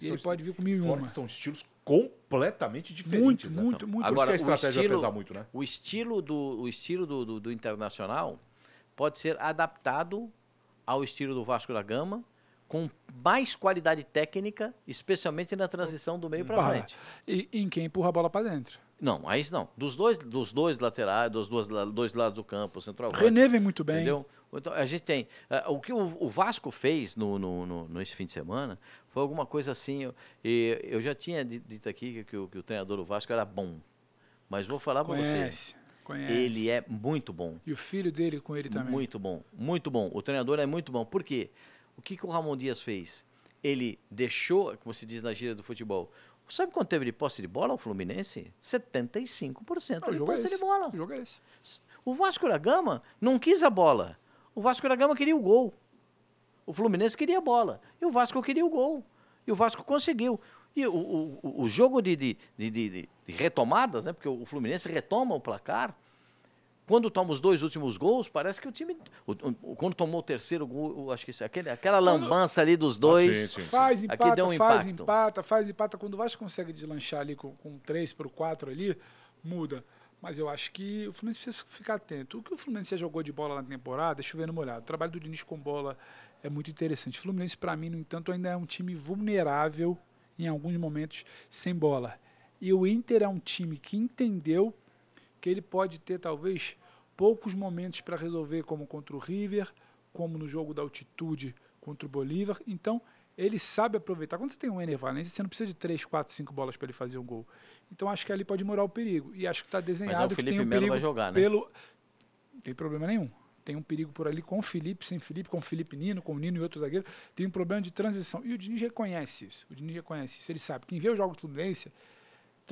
Speaker 3: e ele pode vir com mil e uma.
Speaker 2: são estilos completamente diferentes.
Speaker 3: Muito,
Speaker 2: né?
Speaker 3: muito, muito.
Speaker 2: Por
Speaker 4: Agora,
Speaker 2: isso que a
Speaker 4: o
Speaker 2: estratégia vai
Speaker 4: estilo-
Speaker 2: pesar muito, né?
Speaker 4: O estilo do, o estilo do, do, do Internacional pode ser adaptado ao estilo do Vasco da Gama, com mais qualidade técnica, especialmente na transição do meio para frente.
Speaker 3: E em quem empurra a bola para dentro.
Speaker 4: Não, aí não. Dos dois, dos dois laterais, dos dois, dois lados do campo, o centroavante.
Speaker 3: René vem muito bem.
Speaker 4: Entendeu? Então, a gente tem. ah, o que o, o Vasco fez no, no, no- nesse fim de semana foi alguma coisa assim. Eu, e eu já tinha di- dito aqui que, que o, que o treinador do Vasco era bom. Mas vou falar para você.
Speaker 3: Conhece, conhece.
Speaker 4: Ele é muito bom.
Speaker 3: E o filho dele com ele também.
Speaker 4: Muito bom. Muito bom. O treinador é muito bom. Por quê? O que, que o Ramon Dias fez? Ele deixou, como se diz na gíria do futebol, sabe quanto teve de posse de bola o Fluminense? 75%
Speaker 3: Não,
Speaker 4: de
Speaker 3: é
Speaker 4: posse
Speaker 3: esse.
Speaker 4: de bola.
Speaker 3: O jogo é esse.
Speaker 4: O Vasco da Gama não quis a bola. O Vasco da Gama queria o gol. O Fluminense queria a bola. E o Vasco queria o gol. E o Vasco conseguiu. E o, o, o- jogo de, de, de, de- de retomadas, né? Porque o Fluminense retoma o placar. Quando toma os dois últimos gols, parece que o time. o- o- quando tomou o terceiro gol, acho que isso- aquele, aquela lambança ali dos dois.
Speaker 2: sim, sim.
Speaker 3: Faz,
Speaker 4: Aqui
Speaker 3: empata,
Speaker 4: deu um
Speaker 3: faz,
Speaker 4: impacto.
Speaker 3: empata, faz, empata. Quando o Vasco consegue deslanchar ali com, com 3 para o 4 ali, muda. Mas eu acho que o Fluminense precisa ficar atento. O que o Fluminense já jogou de bola na temporada é chovendo molhado. O trabalho do Diniz com bola é muito interessante. O Fluminense, para mim, no entanto, ainda é um time vulnerável em alguns momentos sem bola. E o Inter é um time que entendeu que ele pode ter, talvez, poucos momentos para resolver, como contra o River, como no jogo da altitude contra o Bolívar. Então, ele sabe aproveitar. Quando você tem um Ener Valencia, você não precisa de 3, 4, 5 bolas para ele fazer um gol. Então, acho que ali pode morar o perigo. E acho que está desenhado que
Speaker 4: Felipe
Speaker 3: tem um perigo
Speaker 4: vai jogar, né?
Speaker 3: pelo... Não tem problema nenhum. Tem um perigo por ali com o Felipe, sem Felipe, com o Felipe Nino, com o Nino e outro zagueiro. Tem um problema de transição. E o Diniz reconhece isso. O Diniz reconhece isso. Ele sabe. Quem vê o jogo do Fluminense,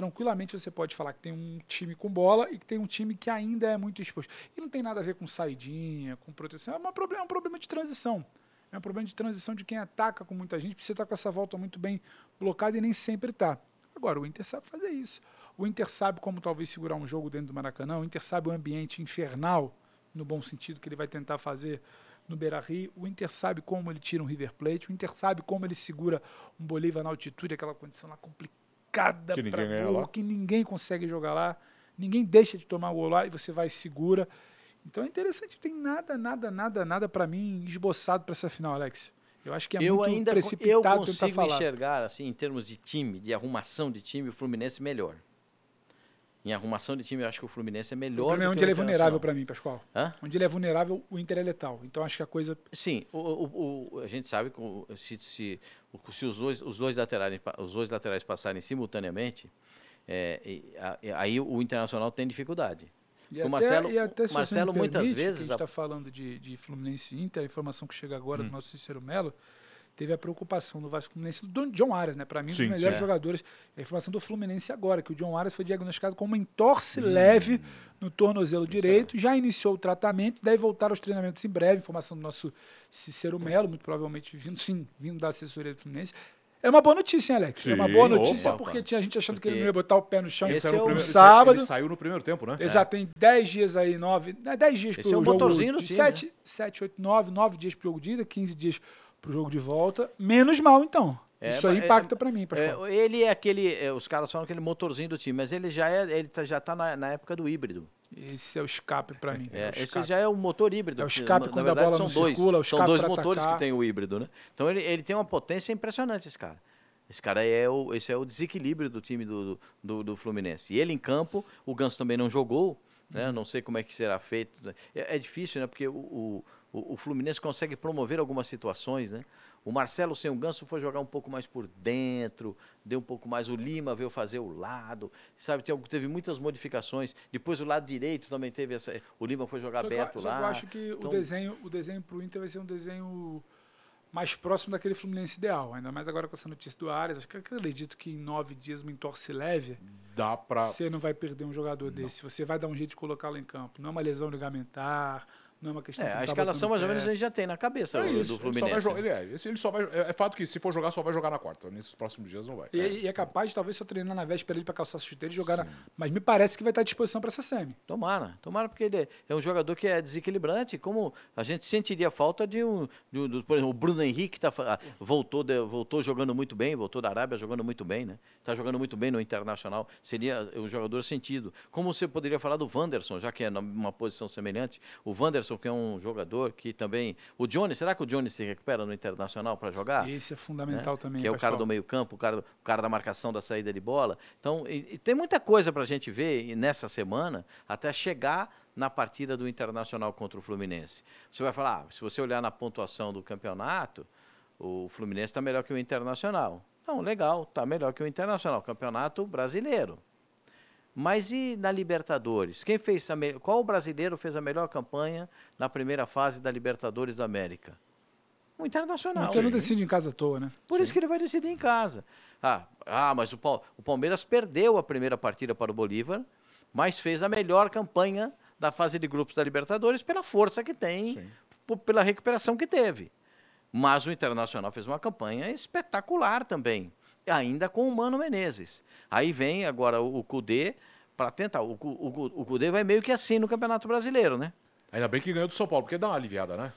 Speaker 3: tranquilamente você pode falar que tem um time com bola e que tem um time que ainda é muito exposto. E não tem nada a ver com saidinha, com proteção. É um problema, é um problema de transição. É um problema de transição de quem ataca com muita gente, precisa estar com essa volta muito bem blocada e nem sempre está. Agora, o Inter sabe fazer isso. O Inter sabe como talvez segurar um jogo dentro do Maracanã. O Inter sabe o ambiente infernal, no bom sentido, que ele vai tentar fazer no Beira-Rio. O Inter sabe como ele tira um River Plate. O Inter sabe como ele segura um Bolívar na altitude, aquela condição lá complicada
Speaker 2: Que ninguém
Speaker 3: pra que ninguém consegue jogar lá. Ninguém deixa de tomar gol lá e você vai e segura. Então é interessante, não tem nada, nada, nada, nada pra mim esboçado pra essa final, Alex. Eu acho que é
Speaker 4: eu
Speaker 3: muito
Speaker 4: ainda
Speaker 3: precipitado
Speaker 4: eu consigo
Speaker 3: falar.
Speaker 4: enxergar assim em termos de time, de arrumação de time, o Fluminense melhor. Em arrumação de time, eu acho que o Fluminense é
Speaker 3: O
Speaker 4: melhor.
Speaker 3: problema é
Speaker 4: do
Speaker 3: onde
Speaker 4: que o
Speaker 3: ele é vulnerável pra mim, Pascoal.
Speaker 4: Hã?
Speaker 3: Onde ele é vulnerável, o Inter é letal. Então acho que a coisa
Speaker 4: Sim, o, o- o- a gente sabe que o- se, se, o- se os, dois, os, dois laterais, os dois laterais passarem simultaneamente, é, e a- e aí o Internacional tem dificuldade.
Speaker 3: E
Speaker 4: O
Speaker 3: até,
Speaker 4: Marcelo-
Speaker 3: e até, se
Speaker 4: Marcelo muitas
Speaker 3: permite, que
Speaker 4: vezes
Speaker 3: A gente está falando de, de Fluminense Inter, a informação que chega agora
Speaker 2: Hum.
Speaker 3: do nosso Cícero Melo, teve a preocupação do Vasco Fluminense do John Arias, né? Para mim, um
Speaker 2: Sim,
Speaker 3: dos melhores
Speaker 4: sim. É.
Speaker 3: jogadores. A informação do Fluminense agora, que o John Arias foi diagnosticado com uma entorse
Speaker 2: Hum.
Speaker 3: leve no tornozelo direito, já iniciou o tratamento, deve voltar aos treinamentos em breve. Informação do nosso Cícero Melo, muito provavelmente vindo, sim, vindo da assessoria do Fluminense. É uma boa notícia, hein, Alex? é uma
Speaker 2: Sim,
Speaker 3: boa notícia
Speaker 2: opa.
Speaker 3: porque tinha gente achando que ele não ia botar o pé no chão
Speaker 4: esse é o
Speaker 3: no
Speaker 4: primeiro-
Speaker 3: sábado.
Speaker 2: Ele saiu no primeiro tempo, né?
Speaker 3: Exato, tem 10 dias aí, 9, 10 dias
Speaker 4: Esse
Speaker 3: pro
Speaker 4: é o
Speaker 3: jogo
Speaker 4: motorzinho
Speaker 3: de
Speaker 4: time,
Speaker 3: 7, 7, 8, 9, 9 dias pro jogo de ida, 15 dias pro jogo de volta. Menos mal, então.
Speaker 4: É,
Speaker 3: Isso aí
Speaker 4: mas-
Speaker 3: impacta
Speaker 4: é-
Speaker 3: pra mim, Pascoal.
Speaker 4: É, ele é aquele, é, os caras falam aquele motorzinho do time, mas ele já é, ele tá- já está na, na época do híbrido.
Speaker 3: Esse é o escape pra mim.
Speaker 4: É,
Speaker 3: o
Speaker 4: esse já é o motor híbrido.
Speaker 3: É o
Speaker 4: que,
Speaker 3: escape
Speaker 4: na-
Speaker 3: quando
Speaker 4: na
Speaker 3: a
Speaker 4: verdade,
Speaker 3: bola
Speaker 4: são
Speaker 3: não
Speaker 4: dois,
Speaker 3: circula, o
Speaker 4: São
Speaker 3: escape
Speaker 4: dois
Speaker 3: pra
Speaker 4: motores
Speaker 3: atacar.
Speaker 4: que tem o híbrido, né? Então ele, ele tem uma potência impressionante, esse cara. Esse cara é o, esse é o desequilíbrio do time do, do, do Fluminense. E ele em campo, o Ganso também não jogou, né?
Speaker 3: Uhum.
Speaker 4: Não sei como é que será feito. É, é difícil, né? Porque o, o, o- o Fluminense consegue promover algumas situações, né? O Marcelo sem o Ganso foi jogar um pouco mais por dentro, deu um pouco mais. O Lima veio fazer o lado, sabe? Tem, teve muitas modificações. Depois o lado direito também teve essa. O Lima foi jogar
Speaker 3: Só que eu-
Speaker 4: aberto
Speaker 3: só que
Speaker 4: lá.
Speaker 3: eu acho que
Speaker 4: Então,
Speaker 3: o desenho, o desenho pro Inter vai ser um desenho mais próximo daquele Fluminense ideal. Ainda mais agora com essa notícia do Arias. Acho que eu acredito que em nove dias uma entorse leve,
Speaker 2: Dá pra.
Speaker 3: você não vai perder um jogador desse. Você vai dar um jeito de colocá-lo em campo. Não é uma lesão ligamentar, não é uma questão
Speaker 4: É,
Speaker 3: que
Speaker 4: a
Speaker 3: tá
Speaker 4: escalação mais ou menos a gente já tem na cabeça
Speaker 2: É
Speaker 4: do,
Speaker 2: isso,
Speaker 4: do
Speaker 2: ele só vai
Speaker 4: Fluminense.
Speaker 2: Ele é, ele só vai, é, é fato que se for jogar, só vai jogar na quarta. Nesses próximos dias não vai.
Speaker 3: E,
Speaker 2: É.
Speaker 3: e é capaz de talvez só treinar na véspera ele para calçar a chuteira e jogar. na- Mas me parece que vai estar à disposição para essa semi.
Speaker 4: Tomara, tomara porque ele é um jogador que é desequilibrante, como a gente sentiria falta de um, de um- do- por exemplo, o Bruno Henrique tá, fa- voltou, de- voltou jogando muito bem, voltou da Arábia jogando muito bem, né? Tá jogando muito bem no Internacional, seria um jogador sentido. Como você poderia falar do Wanderson, já que é numa posição semelhante, o Wanderson que é um jogador que também, o Johnny, será que o Johnny se recupera no Internacional para jogar?
Speaker 3: Esse é fundamental
Speaker 4: né?
Speaker 3: também.
Speaker 4: Que é o cara do meio-campo, o cara, o cara da marcação da saída de bola. Então, e- e tem muita coisa para a gente ver nessa semana até chegar na partida do Internacional contra o Fluminense. Você vai falar, ah, se você olhar na pontuação do campeonato, o Fluminense está melhor que o Internacional. Não, legal, está melhor que o Internacional, campeonato brasileiro. Mas e na Libertadores? Quem fez a me... Qual brasileiro fez a melhor campanha na primeira fase da Libertadores da América? O Internacional.
Speaker 3: Você não decide em casa à toa, né?
Speaker 4: Por isso que ele vai decidir em casa. Ah, ah mas o, Pal- o Palmeiras perdeu a primeira partida para o Bolívar, mas fez a melhor campanha da fase de grupos da Libertadores pela força que tem,
Speaker 2: Sim.
Speaker 4: p- pela recuperação que teve. Mas o Internacional fez uma campanha espetacular também, ainda com o Mano Menezes. Aí vem agora o, o Cudê para tentar. O, o, o Cudê vai meio que assim no Campeonato Brasileiro, né?
Speaker 2: Ainda bem que ganhou do São Paulo, porque dá uma aliviada, né?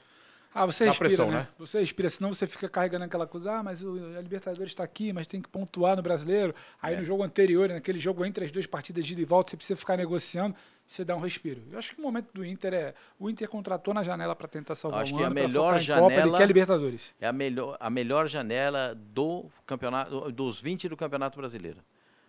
Speaker 3: Ah, você respira,
Speaker 2: pressão,
Speaker 3: né?
Speaker 2: né?
Speaker 3: Você respira, senão você fica carregando aquela coisa, ah, mas o, a Libertadores está aqui, mas tem que pontuar no brasileiro. Aí
Speaker 4: É.
Speaker 3: no jogo anterior, naquele jogo entre as duas partidas de ida e volta, você precisa ficar negociando, você dá um respiro. Eu acho que o momento do Inter é. O Inter contratou na janela para tentar salvar
Speaker 4: Acho
Speaker 3: um
Speaker 4: que a
Speaker 3: ano, pra
Speaker 4: melhor
Speaker 3: em Copa, ele
Speaker 4: janela-
Speaker 3: quer Libertadores.
Speaker 4: É a melhor, a melhor janela do campeonato, dos 20 do Campeonato Brasileiro.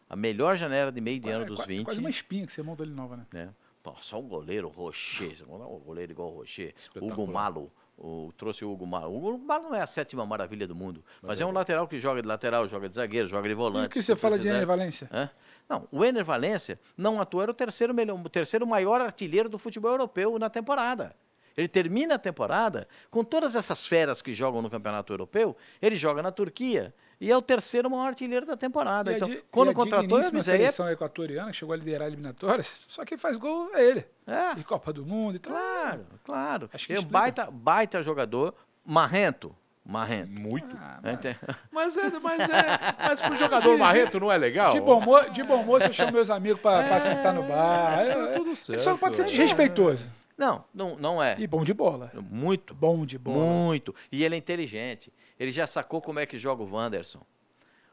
Speaker 4: A melhor janela de meio de ano
Speaker 3: É
Speaker 4: dos
Speaker 3: qua-
Speaker 4: 20.
Speaker 3: quase uma espinha que você monta ali nova, né?
Speaker 4: né? Pô, só um goleiro Rocher, um goleiro igual o Rocher. Hugo Malo. O, trouxe o Hugo Malo. O Hugo Malo não é a sétima maravilha do mundo, mas,
Speaker 2: é
Speaker 4: é um lateral que joga de lateral, joga de zagueiro, joga de volante.
Speaker 3: E o que você fala de. Ener Valência?
Speaker 4: Hã? Não, o Ener Valência não atua, era o terceiro, melhor, o terceiro maior artilheiro do futebol europeu na temporada. Ele termina a temporada com todas essas feras que jogam no Campeonato Europeu, ele joga na Turquia e é o terceiro maior artilheiro da temporada.
Speaker 3: E a
Speaker 4: então,
Speaker 3: di-
Speaker 4: quando
Speaker 3: e a
Speaker 4: contratou, eu avisei. é-
Speaker 3: seleção equatoriana, que chegou a liderar eliminatórias, só quem faz gol é ele.
Speaker 4: É,
Speaker 3: E Copa do Mundo, então.
Speaker 4: claro, claro.
Speaker 3: Acho que
Speaker 4: é um baita, baita jogador, marrento, marrento.
Speaker 2: Muito.
Speaker 3: Ah,
Speaker 4: É, tem-
Speaker 2: Mas é, mas é. <laughs> Mas pro jogador marrento não é legal?
Speaker 3: De bom, mo- de bom moço, eu chamo meus amigos pra, pra sentar no bar. É,
Speaker 2: tá tudo
Speaker 3: é,
Speaker 2: certo,
Speaker 3: Só não pode ser
Speaker 2: é.
Speaker 3: desrespeitoso.
Speaker 4: Não, não, não é.
Speaker 3: E bom de bola.
Speaker 4: Muito,
Speaker 3: Bom de bola.
Speaker 4: muito. E ele é inteligente. Ele já sacou como é que joga o Wanderson.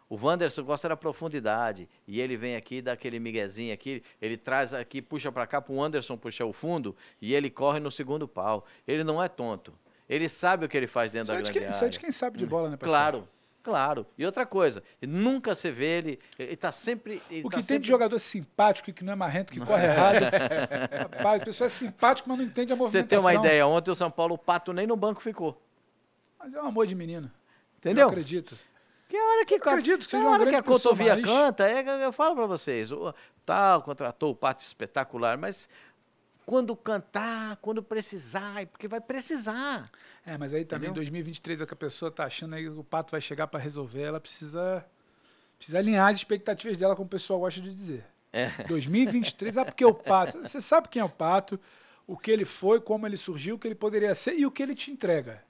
Speaker 4: O Wanderson gosta da profundidade. E ele vem aqui, dá aquele miguezinho aqui, ele traz aqui, puxa pra cá pro Anderson puxar o fundo e ele corre no segundo pau. Ele não é tonto. Ele sabe o que ele faz dentro
Speaker 3: Isso é,
Speaker 4: da
Speaker 3: de
Speaker 4: grande
Speaker 3: quem, isso é de
Speaker 4: área.
Speaker 3: quem sabe de bola, né, Paquito?
Speaker 4: Claro, claro. E outra coisa, nunca você vê ele, ele tá sempre... ele
Speaker 3: O
Speaker 4: tá
Speaker 3: que tem
Speaker 4: sempre-
Speaker 3: de jogador simpático e que não é marrento, que <laughs> corre errado. Rapaz, a pessoa é simpático, mas não entende a
Speaker 4: Você
Speaker 3: movimentação.
Speaker 4: tem uma ideia, ontem o São Paulo, o Pato nem no banco ficou.
Speaker 3: Mas é um amor de menino.
Speaker 4: Entendeu?
Speaker 3: Não acredito.
Speaker 4: Que hora que,
Speaker 3: Eu acredito que uma
Speaker 4: hora que a cotovia
Speaker 3: mas-
Speaker 4: canta, é, eu falo pra vocês, o, tal, contratou o Pato espetacular, mas quando cantar, quando precisar, porque vai precisar.
Speaker 3: É, mas aí também em
Speaker 4: Entendeu?
Speaker 3: 2023 é que a pessoa tá achando aí que o Pato vai chegar para resolver, ela precisa, precisa alinhar as expectativas dela, como o pessoal gosta de dizer.
Speaker 4: É.
Speaker 3: 2023, ah, porque o Pato. Você sabe quem é o Pato, o que ele foi, como ele surgiu, o que ele poderia ser e o que ele te entrega.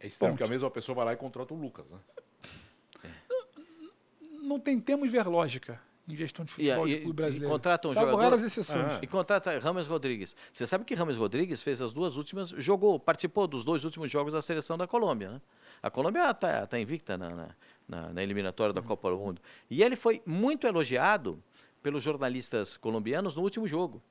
Speaker 2: É estranho
Speaker 3: Ponto.
Speaker 2: que a mesma pessoa vai lá e contrata o Lucas, né?
Speaker 3: Não tem temos ver lógica em gestão de
Speaker 4: E
Speaker 3: futebol
Speaker 4: e-
Speaker 3: de clube
Speaker 4: e
Speaker 3: brasileiro.
Speaker 4: contrata um
Speaker 3: Salvo
Speaker 4: jogador-
Speaker 3: raras exceções.
Speaker 2: Ah.
Speaker 4: E contrata Rames Rodrigues. Você sabe que Rames Rodrigues fez as duas últimas, jogou, participou dos dois últimos jogos da seleção da Colômbia. Né? A Colômbia está invicta na, na- na- na eliminatória da Copa do Mundo. E ele foi muito elogiado pelos jornalistas colombianos no último jogo.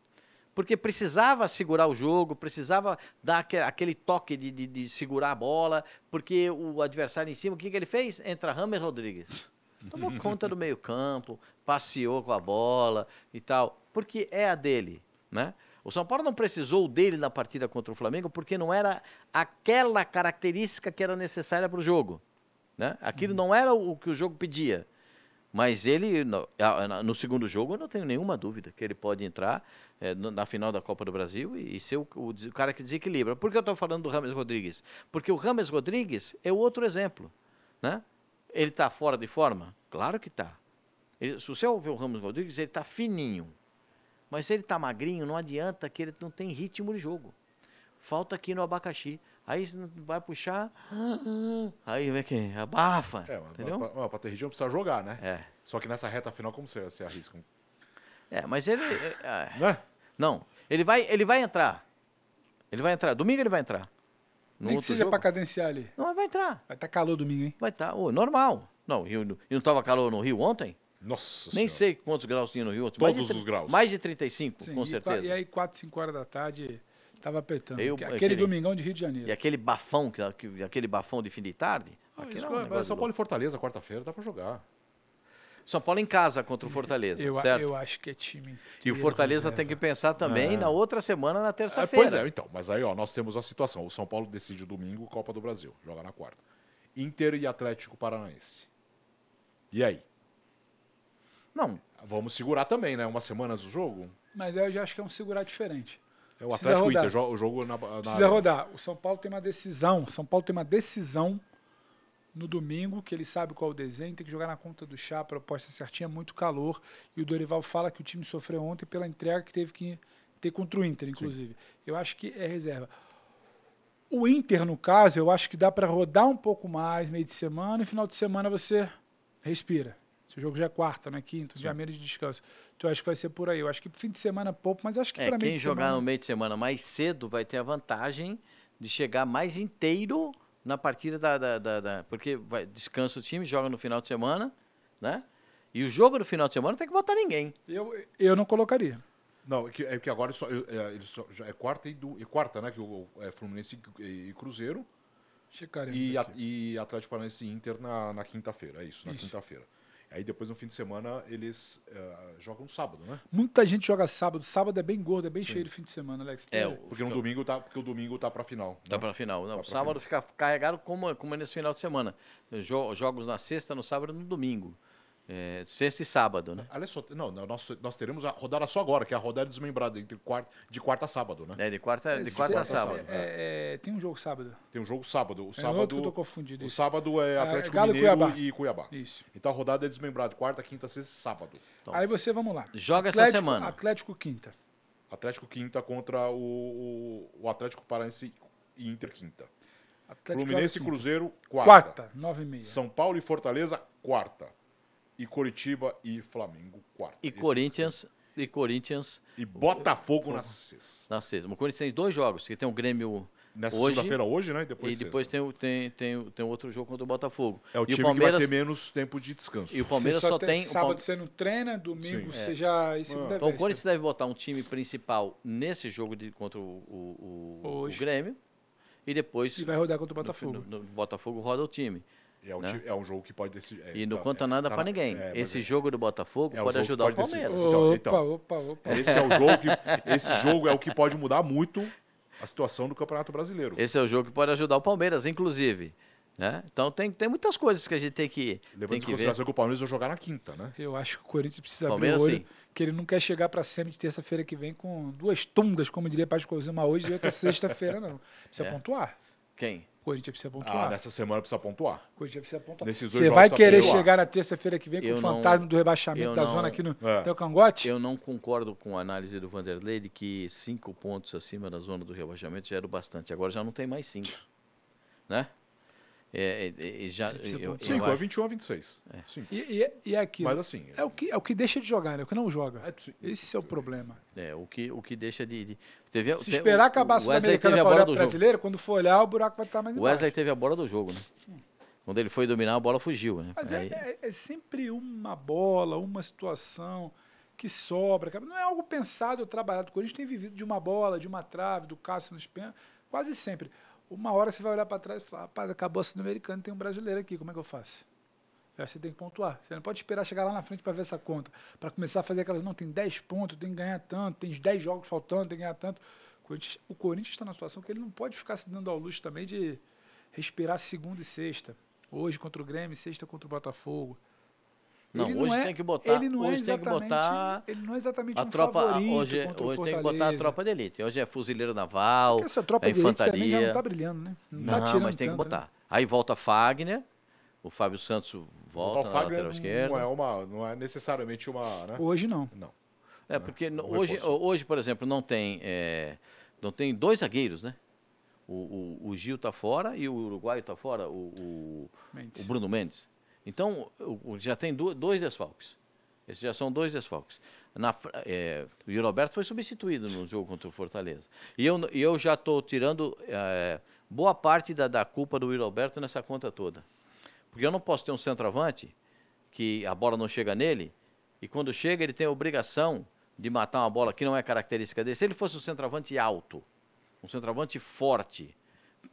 Speaker 4: Porque precisava segurar o jogo, precisava dar aque- aquele toque de, de- de segurar a bola, porque o adversário em cima, o que, que ele fez? Entra Rames Rodrigues. Tomou conta do meio-campo, passeou com a bola e tal, porque é a dele, né? O São Paulo não precisou dele na partida contra o Flamengo porque não era aquela característica que era necessária para o jogo, né? Aquilo não era o que o jogo pedia. Mas ele, no, segundo jogo, eu não tenho nenhuma dúvida que ele pode entrar no- na final da Copa do Brasil e, e ser o, o o cara que desequilibra. Por que eu estou falando do Rames Rodrigues? Porque o Rames Rodrigues é o outro exemplo. Né? Ele está fora de forma? Claro que está. Se você ouvir o Ramos Rodrigues, ele está fininho. Mas se ele está magrinho, não adianta que ele não tem ritmo de jogo. Falta aqui no abacaxi. Aí você não vai puxar. Aí vem quem? Abafa.
Speaker 2: É, mas
Speaker 4: entendeu?
Speaker 2: pra, pra, pra ter ritmo precisa jogar, né?
Speaker 4: É.
Speaker 2: Só que nessa reta final, como você, você arrisca?
Speaker 4: É, mas ele. é, é,
Speaker 2: Né?
Speaker 4: não, ele vai, ele vai entrar. Ele vai entrar. Domingo ele vai entrar. No
Speaker 3: Nem que seja
Speaker 4: jogo.
Speaker 3: para cadenciar ali.
Speaker 4: Não, vai entrar.
Speaker 3: Vai estar calor domingo, hein?
Speaker 4: Vai estar. normal. Não, e não estava calor no Rio ontem?
Speaker 2: Nossa
Speaker 4: Nem
Speaker 2: Senhora.
Speaker 4: sei quantos graus tinha no Rio ontem.
Speaker 2: Todos
Speaker 4: mais de, tri-
Speaker 2: os graus.
Speaker 4: Mais de 35,
Speaker 3: Sim,
Speaker 4: com
Speaker 3: e,
Speaker 4: certeza.
Speaker 3: E aí, 4, 5 horas da tarde, tava apertando.
Speaker 4: Eu-
Speaker 3: aquele,
Speaker 4: aquele-
Speaker 3: domingão de Rio de Janeiro.
Speaker 4: E aquele bafão, que, que- aquele bafão de fim de tarde.
Speaker 2: Ah, isso
Speaker 4: é um
Speaker 2: é- São
Speaker 4: de
Speaker 2: Paulo e. Fortaleza, quarta-feira, dá pra jogar.
Speaker 4: São Paulo em casa contra o Fortaleza,
Speaker 3: eu,
Speaker 4: certo?
Speaker 3: eu acho que é time.
Speaker 4: e o Fortaleza
Speaker 3: reserva.
Speaker 4: tem que pensar também
Speaker 2: É.
Speaker 4: na outra semana, na
Speaker 2: Ah,
Speaker 4: terça-feira.
Speaker 2: pois é, então. Mas aí, ó, nós temos a situação. O São Paulo decide domingo, Copa do Brasil. Joga na quarta. Inter e Atlético Paranaense. E aí?
Speaker 4: Não,
Speaker 2: Vamos segurar também, né? Umas semanas do jogo.
Speaker 3: Mas eu já acho que é um segurar diferente.
Speaker 2: É o
Speaker 3: Precisa
Speaker 2: Atlético
Speaker 3: rodar.
Speaker 2: Inter, o jogo na, na
Speaker 3: Precisa
Speaker 2: arena.
Speaker 3: rodar. O São Paulo tem uma decisão. O São Paulo tem uma decisão no domingo, que ele sabe qual é o desenho, tem que jogar na conta do chá, a proposta certinha, muito calor. E o Dorival fala que o time sofreu ontem pela entrega que teve que ter contra o Inter, inclusive. Eu acho que é reserva. O Inter, no caso, eu acho que dá para rodar um pouco mais, meio de semana, e final de semana você respira. Se o jogo já é quarta, não é quinta, dia menos de descanso. Então eu acho que vai ser por aí. Eu acho que fim de semana pouco, mas acho que
Speaker 4: é,
Speaker 3: para meio
Speaker 4: quem jogar
Speaker 3: semana...
Speaker 4: no meio de semana mais cedo vai ter a vantagem de chegar mais inteiro na partida da. da- da- da- porque vai, descansa o time, joga no final de semana, né? E o jogo do final de semana não tem que botar ninguém.
Speaker 3: Eu, eu não colocaria.
Speaker 2: Não, é que, é que agora só, é, só- já é quarta e, e quarta, né? Que o é Fluminense e, e Cruzeiro.
Speaker 3: Checaremos
Speaker 2: E, a- e Atlético Paranaense e Inter na, na quinta-feira. É isso, na quinta-feira. Aí depois no fim de semana eles eh, jogam no sábado, né?
Speaker 3: Muita gente joga sábado. Sábado é bem gordo, é bem cheio de fim de semana, Alex.
Speaker 4: É,
Speaker 2: Porque no domingo tá, porque o domingo tá pra final.
Speaker 4: Tá
Speaker 2: né?
Speaker 4: pra final. Não,
Speaker 2: Tá pra
Speaker 4: sábado fica carregado como, como é nesse final de semana. Jo- jogos na sexta, no sábado e no domingo. É, sexta e sábado, né?
Speaker 2: Aliás, só, não, nós, nós teremos a rodada só agora, que é a rodada desmembrada entre quarta, de quarta a sábado, né?
Speaker 4: É, de quarta, de
Speaker 3: É,
Speaker 4: quarta a
Speaker 3: se-
Speaker 4: sábado.
Speaker 3: é, é, tem um jogo sábado.
Speaker 2: Tem um jogo sábado. O
Speaker 3: É outro
Speaker 2: sábado,
Speaker 3: que eu tô confundido.
Speaker 2: o
Speaker 3: isso.
Speaker 2: sábado é Atlético
Speaker 3: Galo e
Speaker 2: Mineiro
Speaker 3: Cuiabá.
Speaker 2: e Cuiabá.
Speaker 3: Isso.
Speaker 2: Então a rodada é desmembrada, quarta, quinta, sexta e sábado.
Speaker 3: Aí você, vamos lá.
Speaker 4: Joga essa
Speaker 3: Atlético-
Speaker 4: semana.
Speaker 3: Atlético quinta.
Speaker 2: Atlético quinta contra o, o, Atlético Paranaense e Inter quinta.
Speaker 3: Atlético
Speaker 2: Fluminense e. Cruzeiro, quarta.
Speaker 3: Quarta, nove e meia.
Speaker 2: São Paulo e Fortaleza, quarta. E Coritiba e Flamengo, quarta.
Speaker 4: E
Speaker 2: Esses-
Speaker 4: Corinthians e Corinthians
Speaker 2: E Botafogo na sexta.
Speaker 4: na sexta. O Corinthians tem dois jogos, que tem o Grêmio
Speaker 2: Nessa
Speaker 4: hoje
Speaker 2: segunda-feira hoje, né? E depois,
Speaker 4: e depois tem, o- tem, tem, tem outro jogo contra o Botafogo.
Speaker 2: É o
Speaker 4: e
Speaker 2: time
Speaker 4: o Palmeiras,
Speaker 2: que vai ter menos tempo de descanso.
Speaker 4: E o Palmeiras
Speaker 3: Você
Speaker 4: só tem.
Speaker 3: Sábado
Speaker 4: Palme-
Speaker 3: você não treina, domingo
Speaker 2: Sim.
Speaker 3: você já. E segunda
Speaker 4: Então o. Corinthians deve botar um time principal nesse jogo de, contra o, o, o- o
Speaker 3: Hoje.
Speaker 4: Grêmio. E depois
Speaker 3: E vai rodar contra o
Speaker 4: no-
Speaker 3: Botafogo.
Speaker 4: No, no Botafogo roda o time.
Speaker 2: É, um
Speaker 4: né?
Speaker 2: é um jogo que pode decidir. é,
Speaker 4: E não
Speaker 2: tá-
Speaker 4: conta
Speaker 2: é,
Speaker 4: nada
Speaker 2: tá
Speaker 4: pra
Speaker 2: na-
Speaker 4: ninguém.
Speaker 2: é,
Speaker 4: Esse
Speaker 2: é-
Speaker 4: jogo do Botafogo
Speaker 2: É o
Speaker 4: pode
Speaker 2: jogo que
Speaker 4: ajudar o
Speaker 2: pode decidir.
Speaker 4: Palmeiras.
Speaker 2: Então,
Speaker 3: Opa,
Speaker 2: então.
Speaker 3: opa, opa.
Speaker 2: Esse é o jogo que. <laughs> Esse jogo é o que pode mudar muito a situação do Campeonato Brasileiro.
Speaker 4: Esse é o jogo que pode ajudar o Palmeiras, inclusive. Né? Então tem, tem muitas coisas que a gente tem que,
Speaker 2: Levando
Speaker 4: tem
Speaker 2: em
Speaker 4: que ver.
Speaker 2: consideração que o Palmeiras vai jogar na quinta, né?
Speaker 3: Eu acho que o Corinthians precisa
Speaker 4: Palmeiras,
Speaker 3: abrir o olho,
Speaker 4: sim.
Speaker 3: que ele não quer chegar pra sempre de terça-feira que vem com duas tundas, como diria Paz uma hoje e outra sexta-feira, não. Precisa
Speaker 4: É.
Speaker 3: pontuar.
Speaker 4: Quem?
Speaker 3: Corinthians precisa
Speaker 2: Ah,
Speaker 3: pontuar.
Speaker 2: nessa semana precisa pontuar.
Speaker 3: Corinthians precisa pontuar.
Speaker 2: Nesses dois
Speaker 3: Você vai querer
Speaker 2: pontuar.
Speaker 3: chegar na terça-feira que vem com
Speaker 4: Eu
Speaker 3: o
Speaker 4: não-
Speaker 3: fantasma do rebaixamento da
Speaker 4: não-
Speaker 3: zona aqui no
Speaker 2: É.
Speaker 3: teu cangote?
Speaker 4: Eu não concordo com a análise do Vanderlei de que cinco pontos acima da zona do rebaixamento já era o bastante. Agora já não tem mais cinco. Né? É, é, é, já,
Speaker 3: precisa
Speaker 4: eu, eu
Speaker 3: pontuar.
Speaker 2: 5, é
Speaker 4: acho-
Speaker 2: 21 a 26. Sim.
Speaker 3: E, e, e é aquilo.
Speaker 2: Mas assim.
Speaker 3: É o, que, é o que deixa de jogar, né? O que não joga.
Speaker 2: é-.
Speaker 3: Esse é o problema.
Speaker 4: é, o, que, o que deixa de. de teve,
Speaker 3: Se
Speaker 4: te-
Speaker 3: esperar
Speaker 4: o-
Speaker 3: acabar a Sul-Americana para brasileiro, quando for olhar, o buraco vai estar mais
Speaker 4: O
Speaker 3: embaixo.
Speaker 4: Wesley teve a bola do jogo, né? Quando ele foi dominar, a bola fugiu, né?
Speaker 3: Mas é,
Speaker 4: Aí-
Speaker 3: é- é sempre uma bola, uma situação que sobra. Não é algo pensado ou trabalhado. O Corinthians tem vivido de uma bola, de uma trave, do Cássio nos pênaltis, quase sempre. Uma hora você vai olhar para trás e falar, rapaz, acabou a Sul-Americana, tem um brasileiro aqui, como é que eu faço? Aí você tem que pontuar. Você não pode esperar chegar lá na frente para ver essa conta. Para começar a fazer aquelas, não, tem 10 pontos, tem que ganhar tanto, tem 10 jogos faltando, tem que ganhar tanto. O Corinthians- está numa situação que ele não pode ficar se dando ao luxo também de respirar segunda e sexta. Hoje contra o Grêmio, sexta contra o Botafogo.
Speaker 4: Não,
Speaker 3: Ele
Speaker 4: hoje
Speaker 3: é-
Speaker 4: tem que botar-
Speaker 3: Ele não é
Speaker 4: hoje tem que
Speaker 3: exatamente,
Speaker 4: botar
Speaker 3: ele não é exatamente
Speaker 4: a
Speaker 3: um
Speaker 4: tropa, hoje,
Speaker 3: o
Speaker 4: hoje tem que botar a tropa de elite. Hoje é fuzileiro naval,
Speaker 3: Porque essa tropa
Speaker 4: é
Speaker 3: de elite também já
Speaker 4: infantaria.
Speaker 3: não tá brilhando, né?
Speaker 4: Não,
Speaker 3: tá tirando
Speaker 4: mas tem que
Speaker 3: tanto,
Speaker 4: botar.
Speaker 3: né?
Speaker 4: Aí volta Fagner, o Fábio Santos volta na
Speaker 2: Fagner
Speaker 4: lateral esquerda.
Speaker 2: não é, uma, não é necessariamente uma. Né?
Speaker 3: Hoje não.
Speaker 2: Não.
Speaker 4: É, porque no-
Speaker 2: um
Speaker 4: hoje,
Speaker 2: reforço.
Speaker 4: hoje, por exemplo, não tem, é, não tem dois zagueiros, né? O, o, o Gil tá fora e o Uruguaio tá fora, o, o,
Speaker 3: Mendes.
Speaker 4: o Bruno Mendes. Então, já tem dois desfalques. Esses já são dois desfalques. Na, é, o Yuri Alberto foi substituído no jogo contra o Fortaleza. E eu, eu já estou tirando é, boa parte da, da culpa do Yuri Alberto nessa conta toda. Porque eu não posso ter um centroavante que a bola não chega nele e quando chega ele tem a obrigação de matar uma bola que não é característica dele. Se ele fosse um centroavante alto, um centroavante forte,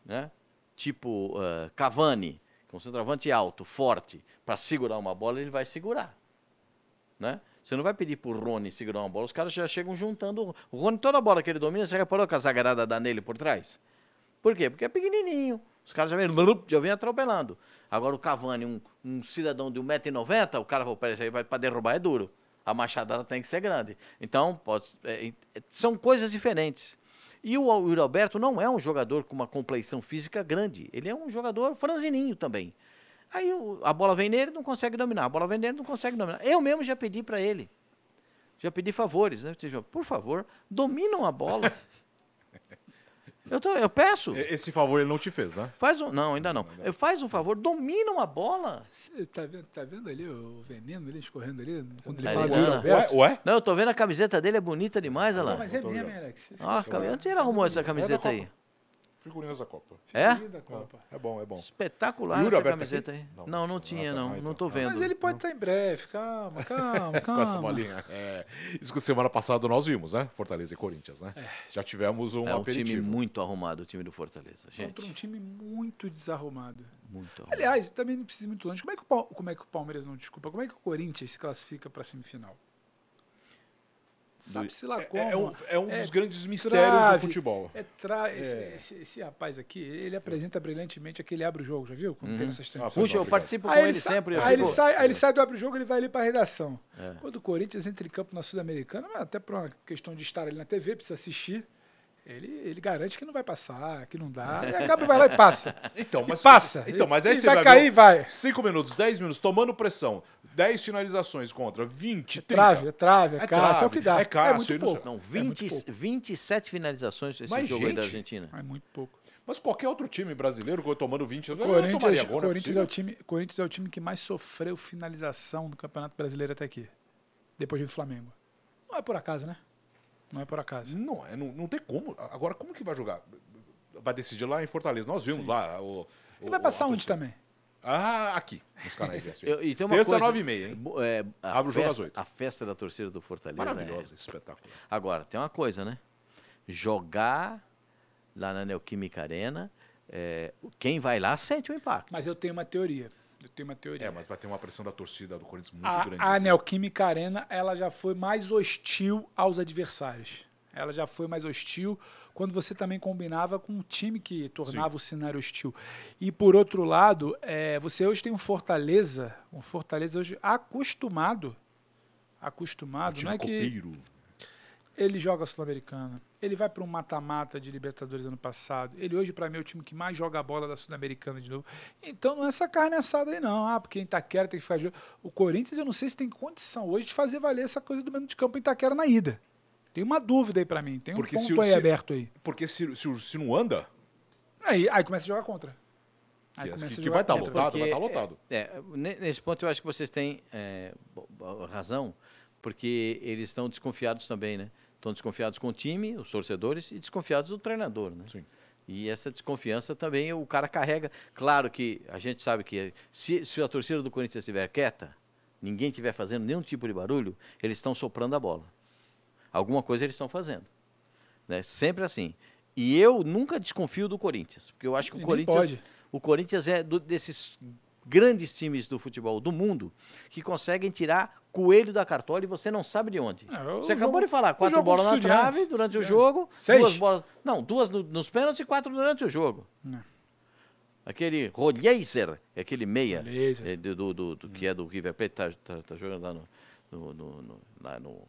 Speaker 4: né? tipo ah, Cavani, um centroavante alto, forte, para segurar uma bola, ele vai segurar. Né? Você não vai pedir pro Rony segurar uma bola, os caras já chegam juntando. O Rony, toda bola que ele domina, você reparou que a zagarada dá nele por trás? Por quê? Porque é pequenininho. Os caras já vêm, já vem atropelando. Agora o Cavani, um, um cidadão de 1,90m, o cara vai, para derrubar é duro. A machadada tem que ser grande. Então, pode, é, é, são coisas diferentes. E o Yuri Alberto não é um jogador com uma compleição física grande. Ele é um jogador franzininho também. Aí a bola vem nele, não consegue dominar. A bola vem nele, não consegue dominar. Eu mesmo já pedi para ele. Já pedi favores, né? Por favor, dominam a bola. <laughs> Eu, tô- eu peço.
Speaker 2: Esse favor ele não te fez, né?
Speaker 4: Faz um, não, ainda não. Eu Faz um favor, dominam a bola.
Speaker 3: Você tá vendo, tá vendo ali o veneno ali escorrendo ali? Quando ele
Speaker 4: É,
Speaker 3: fala do
Speaker 4: ele
Speaker 3: Yuri
Speaker 4: dá, né?
Speaker 2: Ué? Ué?
Speaker 4: Não, eu tô vendo a camiseta dele, é bonita demais, olha
Speaker 3: Não,
Speaker 4: lá.
Speaker 3: mas é mesmo, Alex.
Speaker 4: Ah,
Speaker 3: foi-
Speaker 4: cami- onde ele arrumou essa camiseta aí?
Speaker 2: Figurinhas da Copa.
Speaker 4: É?
Speaker 3: Da Copa.
Speaker 2: É bom, é bom.
Speaker 4: Espetacular
Speaker 2: Yuri
Speaker 4: essa
Speaker 2: Alberto
Speaker 4: camiseta
Speaker 2: aqui?
Speaker 4: aí.
Speaker 2: Não,
Speaker 4: Não, não
Speaker 2: não,
Speaker 4: tinha,
Speaker 2: tá.
Speaker 4: não. Não
Speaker 2: então.
Speaker 4: tô vendo.
Speaker 3: Mas ele pode estar em breve, calma, <laughs> calma,
Speaker 2: Com essa
Speaker 3: calma.
Speaker 2: bolinha. É, isso que semana passada nós vimos, né? Fortaleza e Corinthians, né? Já tivemos um
Speaker 4: É um
Speaker 2: aperitivo.
Speaker 4: time muito arrumado, o time do Fortaleza, gente.
Speaker 3: Contra um time muito desarrumado.
Speaker 4: Muito arrumado.
Speaker 3: Aliás, também não precisa ir muito longe. Como é, que o, como é que o Palmeiras não desculpa? Como é que o Corinthians se classifica para semifinal? Sabe-se lá como.
Speaker 2: É, é um, é um
Speaker 3: É
Speaker 2: dos grandes mistérios
Speaker 3: trave,
Speaker 2: do futebol.
Speaker 3: É tra... esse,
Speaker 2: É.
Speaker 3: esse- esse rapaz aqui, ele apresenta brilhantemente aquele abre o jogo, já viu? Quando tem essas
Speaker 2: Ah,
Speaker 3: transmissões.
Speaker 2: pois
Speaker 4: Puxa, eu
Speaker 2: obrigado.
Speaker 4: participo com
Speaker 3: Aí
Speaker 4: ele,
Speaker 3: ele,
Speaker 4: sempre.
Speaker 3: aí, ele sai, aí ele sai do abre o jogo, ele vai ali para a redação.
Speaker 4: É.
Speaker 3: Quando o Corinthians entra em campo na Sul-Americana, mas até por uma questão de estar ali na TV, precisa assistir, ele, ele garante que não vai passar, que não dá, e acaba vai lá e passa. <laughs>
Speaker 2: Então,
Speaker 3: E
Speaker 2: mas
Speaker 3: passa.
Speaker 2: Então, mas aí
Speaker 3: E
Speaker 2: você
Speaker 3: vai
Speaker 2: vai
Speaker 3: cair, vai.
Speaker 2: 5 minutos, 10 minutos, tomando pressão, 10 finalizações contra 20, 30.
Speaker 3: Trave, é trave, é,
Speaker 2: É
Speaker 3: Cássio, é o que dá.
Speaker 2: é Cássio,
Speaker 3: muito
Speaker 2: e não sei-
Speaker 3: pouco.
Speaker 4: Não,
Speaker 3: É muito
Speaker 4: 20,
Speaker 3: pouco.
Speaker 4: 27 finalizações esse
Speaker 2: Mas,
Speaker 4: jogo aí da
Speaker 2: gente,
Speaker 4: Argentina.
Speaker 3: É muito pouco.
Speaker 2: Mas qualquer outro time brasileiro tomando 20, eu
Speaker 3: Corinthians,
Speaker 2: tomaria agora, não é
Speaker 3: Corinthians, é o time, Corinthians é o time que mais sofreu finalização no Campeonato Brasileiro até aqui. Depois do Flamengo. Não é por acaso, né? Não é por acaso.
Speaker 2: Não, é, não, não tem como. Agora, como que vai jogar? Vai decidir lá em Fortaleza. Nós vimos lá o.
Speaker 3: Ele vai passar onde também?
Speaker 2: Ah, aqui, nos canais ESPN.
Speaker 4: Eu- e tem uma
Speaker 2: Terça,
Speaker 4: coisa-
Speaker 2: nove e meia, hein?
Speaker 4: É, a
Speaker 2: Abre o jogo às
Speaker 4: festa-
Speaker 2: oito.
Speaker 4: A festa da torcida do Fortaleza.
Speaker 2: Maravilhosa,
Speaker 4: é-
Speaker 2: espetacular.
Speaker 4: Agora, tem uma coisa, né? Jogar lá na Neoquímica Arena, é, quem vai lá sente o impacto.
Speaker 3: Mas eu tenho uma teoria. Eu tenho uma teoria.
Speaker 2: É, mas vai ter uma pressão da torcida do Corinthians muito
Speaker 3: a,
Speaker 2: grande.
Speaker 3: a Neoquímica Arena ela já foi mais hostil aos adversários. Ela já foi mais hostil quando você também combinava com um time que tornava o cenário hostil. E por outro lado, é, você hoje tem um Fortaleza, um Fortaleza hoje acostumado, acostumado, não é que. Ele joga Sul-Americana, ele vai para um mata-mata de Libertadores ano passado. Ele hoje, para mim, é o time que mais joga a bola da Sul-Americana de novo. Então não é essa carne assada aí, não. Ah, porque em Itaquera tem que ficar. O Corinthians, eu não sei se tem condição hoje de fazer valer essa coisa do meio de campo em Itaquera na ida. Tem uma dúvida aí para mim. Tem um
Speaker 2: Porque
Speaker 3: ponto
Speaker 2: se
Speaker 3: aí
Speaker 2: se-
Speaker 3: aberto aí.
Speaker 2: Porque se, se, se não anda,
Speaker 3: Aí, aí começa a jogar contra. Aí
Speaker 2: que,
Speaker 3: começa a
Speaker 2: que
Speaker 3: jogar
Speaker 2: vai estar
Speaker 3: contra.
Speaker 2: lotado,
Speaker 4: Porque,
Speaker 2: vai estar lotado.
Speaker 4: É, ne- nesse ponto eu acho que vocês têm é, razão, porque eles estão desconfiados também, né? Estão desconfiados com o time, os torcedores, e desconfiados do treinador, né?
Speaker 2: Sim.
Speaker 4: E essa desconfiança também o cara carrega. Claro que a gente sabe que se, se a torcida do Corinthians estiver quieta, ninguém estiver fazendo nenhum tipo de barulho, eles estão soprando a bola. Alguma coisa eles estão fazendo. Né? Sempre assim. E eu nunca desconfio do Corinthians, porque eu acho que o Corinthians, o Corinthians é do- desses grandes times do futebol do mundo que conseguem tirar coelho da cartola e você não sabe de onde.
Speaker 3: É, o
Speaker 4: você acabou
Speaker 3: jogo-
Speaker 4: de falar, quatro bolas na trave durante o
Speaker 3: É.
Speaker 4: jogo,
Speaker 3: Seis?
Speaker 4: duas bolas, não, duas no- nos pênaltis e quatro durante o jogo.
Speaker 3: Não.
Speaker 4: Aquele Rolheiser, aquele meia, é, do, do- do- do- que é do River Plate, tá, tá- tá jogando lá no, no, no- no- lá no,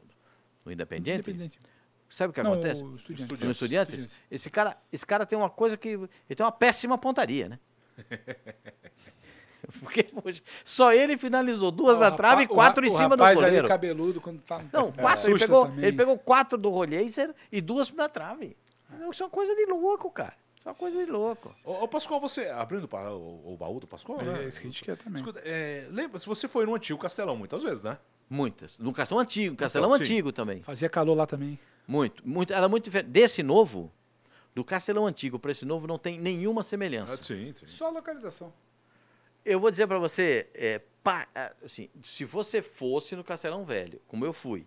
Speaker 4: no Independiente.
Speaker 3: Independente.
Speaker 4: Sabe o que
Speaker 3: Não,
Speaker 4: acontece?
Speaker 3: o Estudiantes.
Speaker 4: No Estudiantes,
Speaker 3: Estudiantes.
Speaker 4: esse cara, esse cara tem uma coisa que. Ele tem uma péssima pontaria, né? <laughs> <laughs> Porque poxa, só ele finalizou duas
Speaker 3: O
Speaker 4: na trave e
Speaker 3: o
Speaker 4: quatro
Speaker 3: ra-
Speaker 4: em
Speaker 3: o
Speaker 4: cima do
Speaker 3: rapaz ali
Speaker 4: goleiro.
Speaker 3: cabeludo quando tá
Speaker 4: Não, quatro. Ele
Speaker 3: assusta
Speaker 4: pegou,
Speaker 3: também.
Speaker 4: ele pegou quatro do Rolheiser e duas na trave. Isso é uma coisa de louco, cara. Isso é uma coisa de louco.
Speaker 2: Ô, ô, Pascoal, você. Abrindo o, o baú do Pascoal, né?
Speaker 3: É isso que a gente quer também.
Speaker 2: Escuta, é, lembra, se você foi no antigo Castelão muitas vezes, né?
Speaker 4: Muitas. No Castelão Antigo, Castelão
Speaker 2: sim.
Speaker 4: Antigo também.
Speaker 3: Fazia calor lá também.
Speaker 4: Muito, muito. Era muito diferente. Desse novo, do Castelão Antigo para esse novo, não tem nenhuma semelhança.
Speaker 2: Ah, sim, sim.
Speaker 3: Só a localização.
Speaker 4: Eu vou dizer pra você, é, ah, assim, se você fosse no Castelão Velho, como eu fui,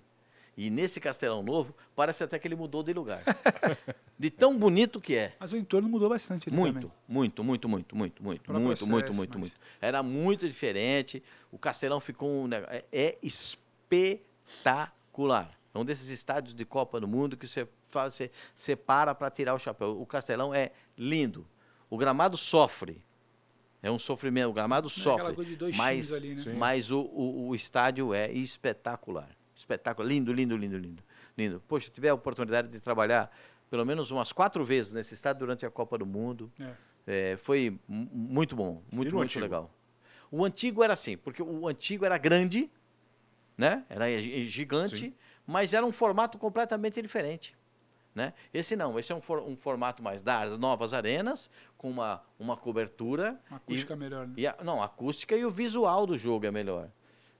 Speaker 4: e nesse Castelão Novo, parece até que ele mudou de lugar. <laughs> de tão bonito que é.
Speaker 3: Mas o entorno mudou bastante
Speaker 4: Muito, muito, muito, muito, muito, muito, muito, muito, muito, muito. Era muito diferente. O Castelão ficou um negócio. É, é espetacular. É um desses estádios de Copa do Mundo que você fala, você, você para para tirar o chapéu. O Castelão é lindo. O gramado sofre. É um sofrimento. O gramado
Speaker 3: aquela
Speaker 4: sofre.
Speaker 3: dois
Speaker 4: mas
Speaker 3: ali, né?
Speaker 2: Sim.
Speaker 4: mas o, o, o estádio é espetacular. Espetáculo. Lindo, lindo, lindo, lindo. Lindo. Poxa, tiver a oportunidade de trabalhar pelo menos umas quatro vezes nesse estádio durante a Copa do Mundo,
Speaker 3: É.
Speaker 4: é, foi mu- muito bom, muito, muito
Speaker 2: antigo?
Speaker 4: legal. O antigo era assim, porque o antigo era grande, né? Era gi- gigante,
Speaker 2: Sim.
Speaker 4: mas era um formato completamente diferente. Né? Esse não, esse é um, for- um formato mais das novas arenas, com uma, uma cobertura.
Speaker 3: Uma
Speaker 4: e-
Speaker 3: acústica melhor, né?
Speaker 4: e a, não, a acústica e o visual do jogo é melhor.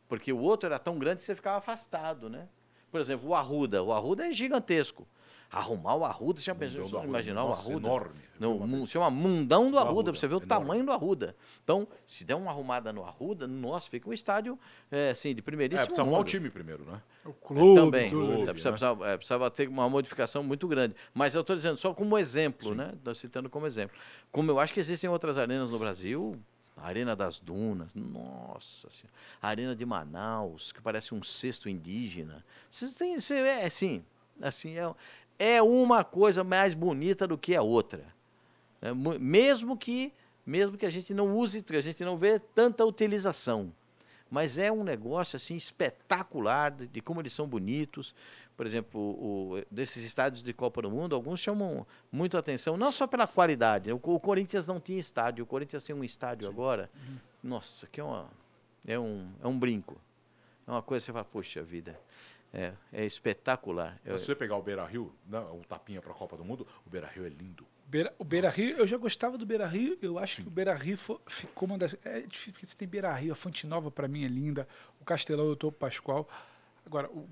Speaker 4: Porque o outro era tão grande que você ficava afastado, né? Por exemplo, o Arruda. O Arruda é gigantesco. Arrumar o Arruda, você já pensou,
Speaker 2: Arruda.
Speaker 4: imaginar
Speaker 2: Nossa,
Speaker 4: o Arruda?
Speaker 2: enorme.
Speaker 4: Não, chama Mundão do Arruda,
Speaker 2: Arruda,
Speaker 4: pra você ver o
Speaker 2: enorme.
Speaker 4: tamanho do Arruda. Então, se der uma arrumada no Arruda, nossa, fica um estádio é, assim, de
Speaker 2: É,
Speaker 4: primeiríssimo
Speaker 2: precisa arrumar o time primeiro, né?
Speaker 3: O clube,
Speaker 4: Também,
Speaker 3: tudo.
Speaker 2: clube,
Speaker 4: É, precisa,
Speaker 2: né?
Speaker 4: precisava, é, precisava ter uma modificação muito grande. Mas eu estou dizendo só como exemplo, né? Estou citando como exemplo. Como eu acho que existem outras arenas no Brasil, a Arena das Dunas, nossa senhora. A Arena de Manaus, que parece um cesto indígena. Vocês têm, é assim, assim é, é uma coisa mais bonita do que a outra. Mu- mesmo que mesmo que a gente não use, que a gente não vê tanta utilização. Mas é um negócio assim espetacular de, de como eles são bonitos. Por exemplo, o, o- desses estádios de Copa do Mundo, alguns chamam muito a atenção, não só pela qualidade. O, o Corinthians não tinha estádio, o Corinthians tem um estádio agora. Nossa, que é, uma, é, um, é um brinco. É uma coisa que você fala, poxa vida, é, é espetacular. É-
Speaker 2: Se você pegar o Beira Rio, né, o tapinha pra Copa do Mundo, o Beira Rio é lindo.
Speaker 3: Beira- o Beira Rio, eu já gostava do Beira Rio, eu acho que o Beira Rio ficou uma das. É difícil porque você tem Beira Rio, a Fonte Nova pra mim é linda, o Castelão eu tô Pascoal. Agora, o-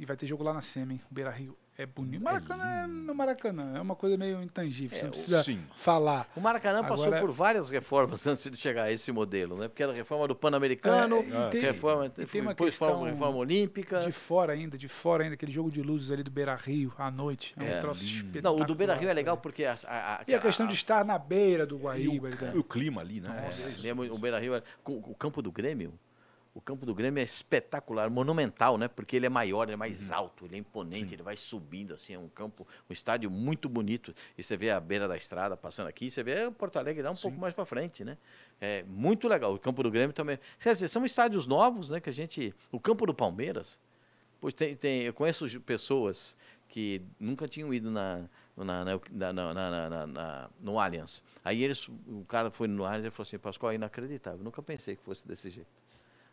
Speaker 3: E vai ter jogo lá na Semi, hein? Beira Rio. É bonito. Maracanã é no Maracanã. É uma coisa meio intangível. você não
Speaker 4: o-
Speaker 3: precisa
Speaker 2: sim.
Speaker 3: falar.
Speaker 4: O Maracanã passou
Speaker 3: Agora-
Speaker 4: por várias reformas <laughs> antes de chegar a esse modelo, né? Porque era a reforma do Pan-Americano,
Speaker 3: É, e tem-
Speaker 4: reforma,
Speaker 3: e tem uma
Speaker 4: depois
Speaker 3: questão
Speaker 4: reforma, reforma olímpica.
Speaker 3: De fora ainda, de fora ainda, aquele jogo de luzes ali do Beira Rio à noite. É um
Speaker 4: É,
Speaker 3: troço
Speaker 2: lindo.
Speaker 3: espetacular.
Speaker 4: Não, o do Beira Rio é legal porque a, a,
Speaker 3: E a questão de estar na beira do
Speaker 2: E
Speaker 3: Guaíba.
Speaker 2: o,
Speaker 3: ali,
Speaker 2: ca-
Speaker 3: né?
Speaker 2: e o clima ali, né?
Speaker 4: É, ele é o Beira Rio, é- com- o campo do Grêmio, o campo do Grêmio é espetacular, monumental, né? Porque ele é maior, ele é mais alto, ele é imponente, ele vai subindo assim, é um campo, um estádio muito bonito. E você vê a beira da estrada passando aqui, você vê Porto Alegre dá um pouco mais para frente, né? É muito legal. O campo do Grêmio também. Quer dizer, são estádios novos, né? Que a gente, o campo do Palmeiras, pois tem, tem eu conheço pessoas que nunca tinham ido na, na, na, na, na- na- na- na- no Allianz. Aí eles, o cara foi no Allianz e falou assim, Pascoal, é inacreditável, nunca pensei que fosse desse jeito.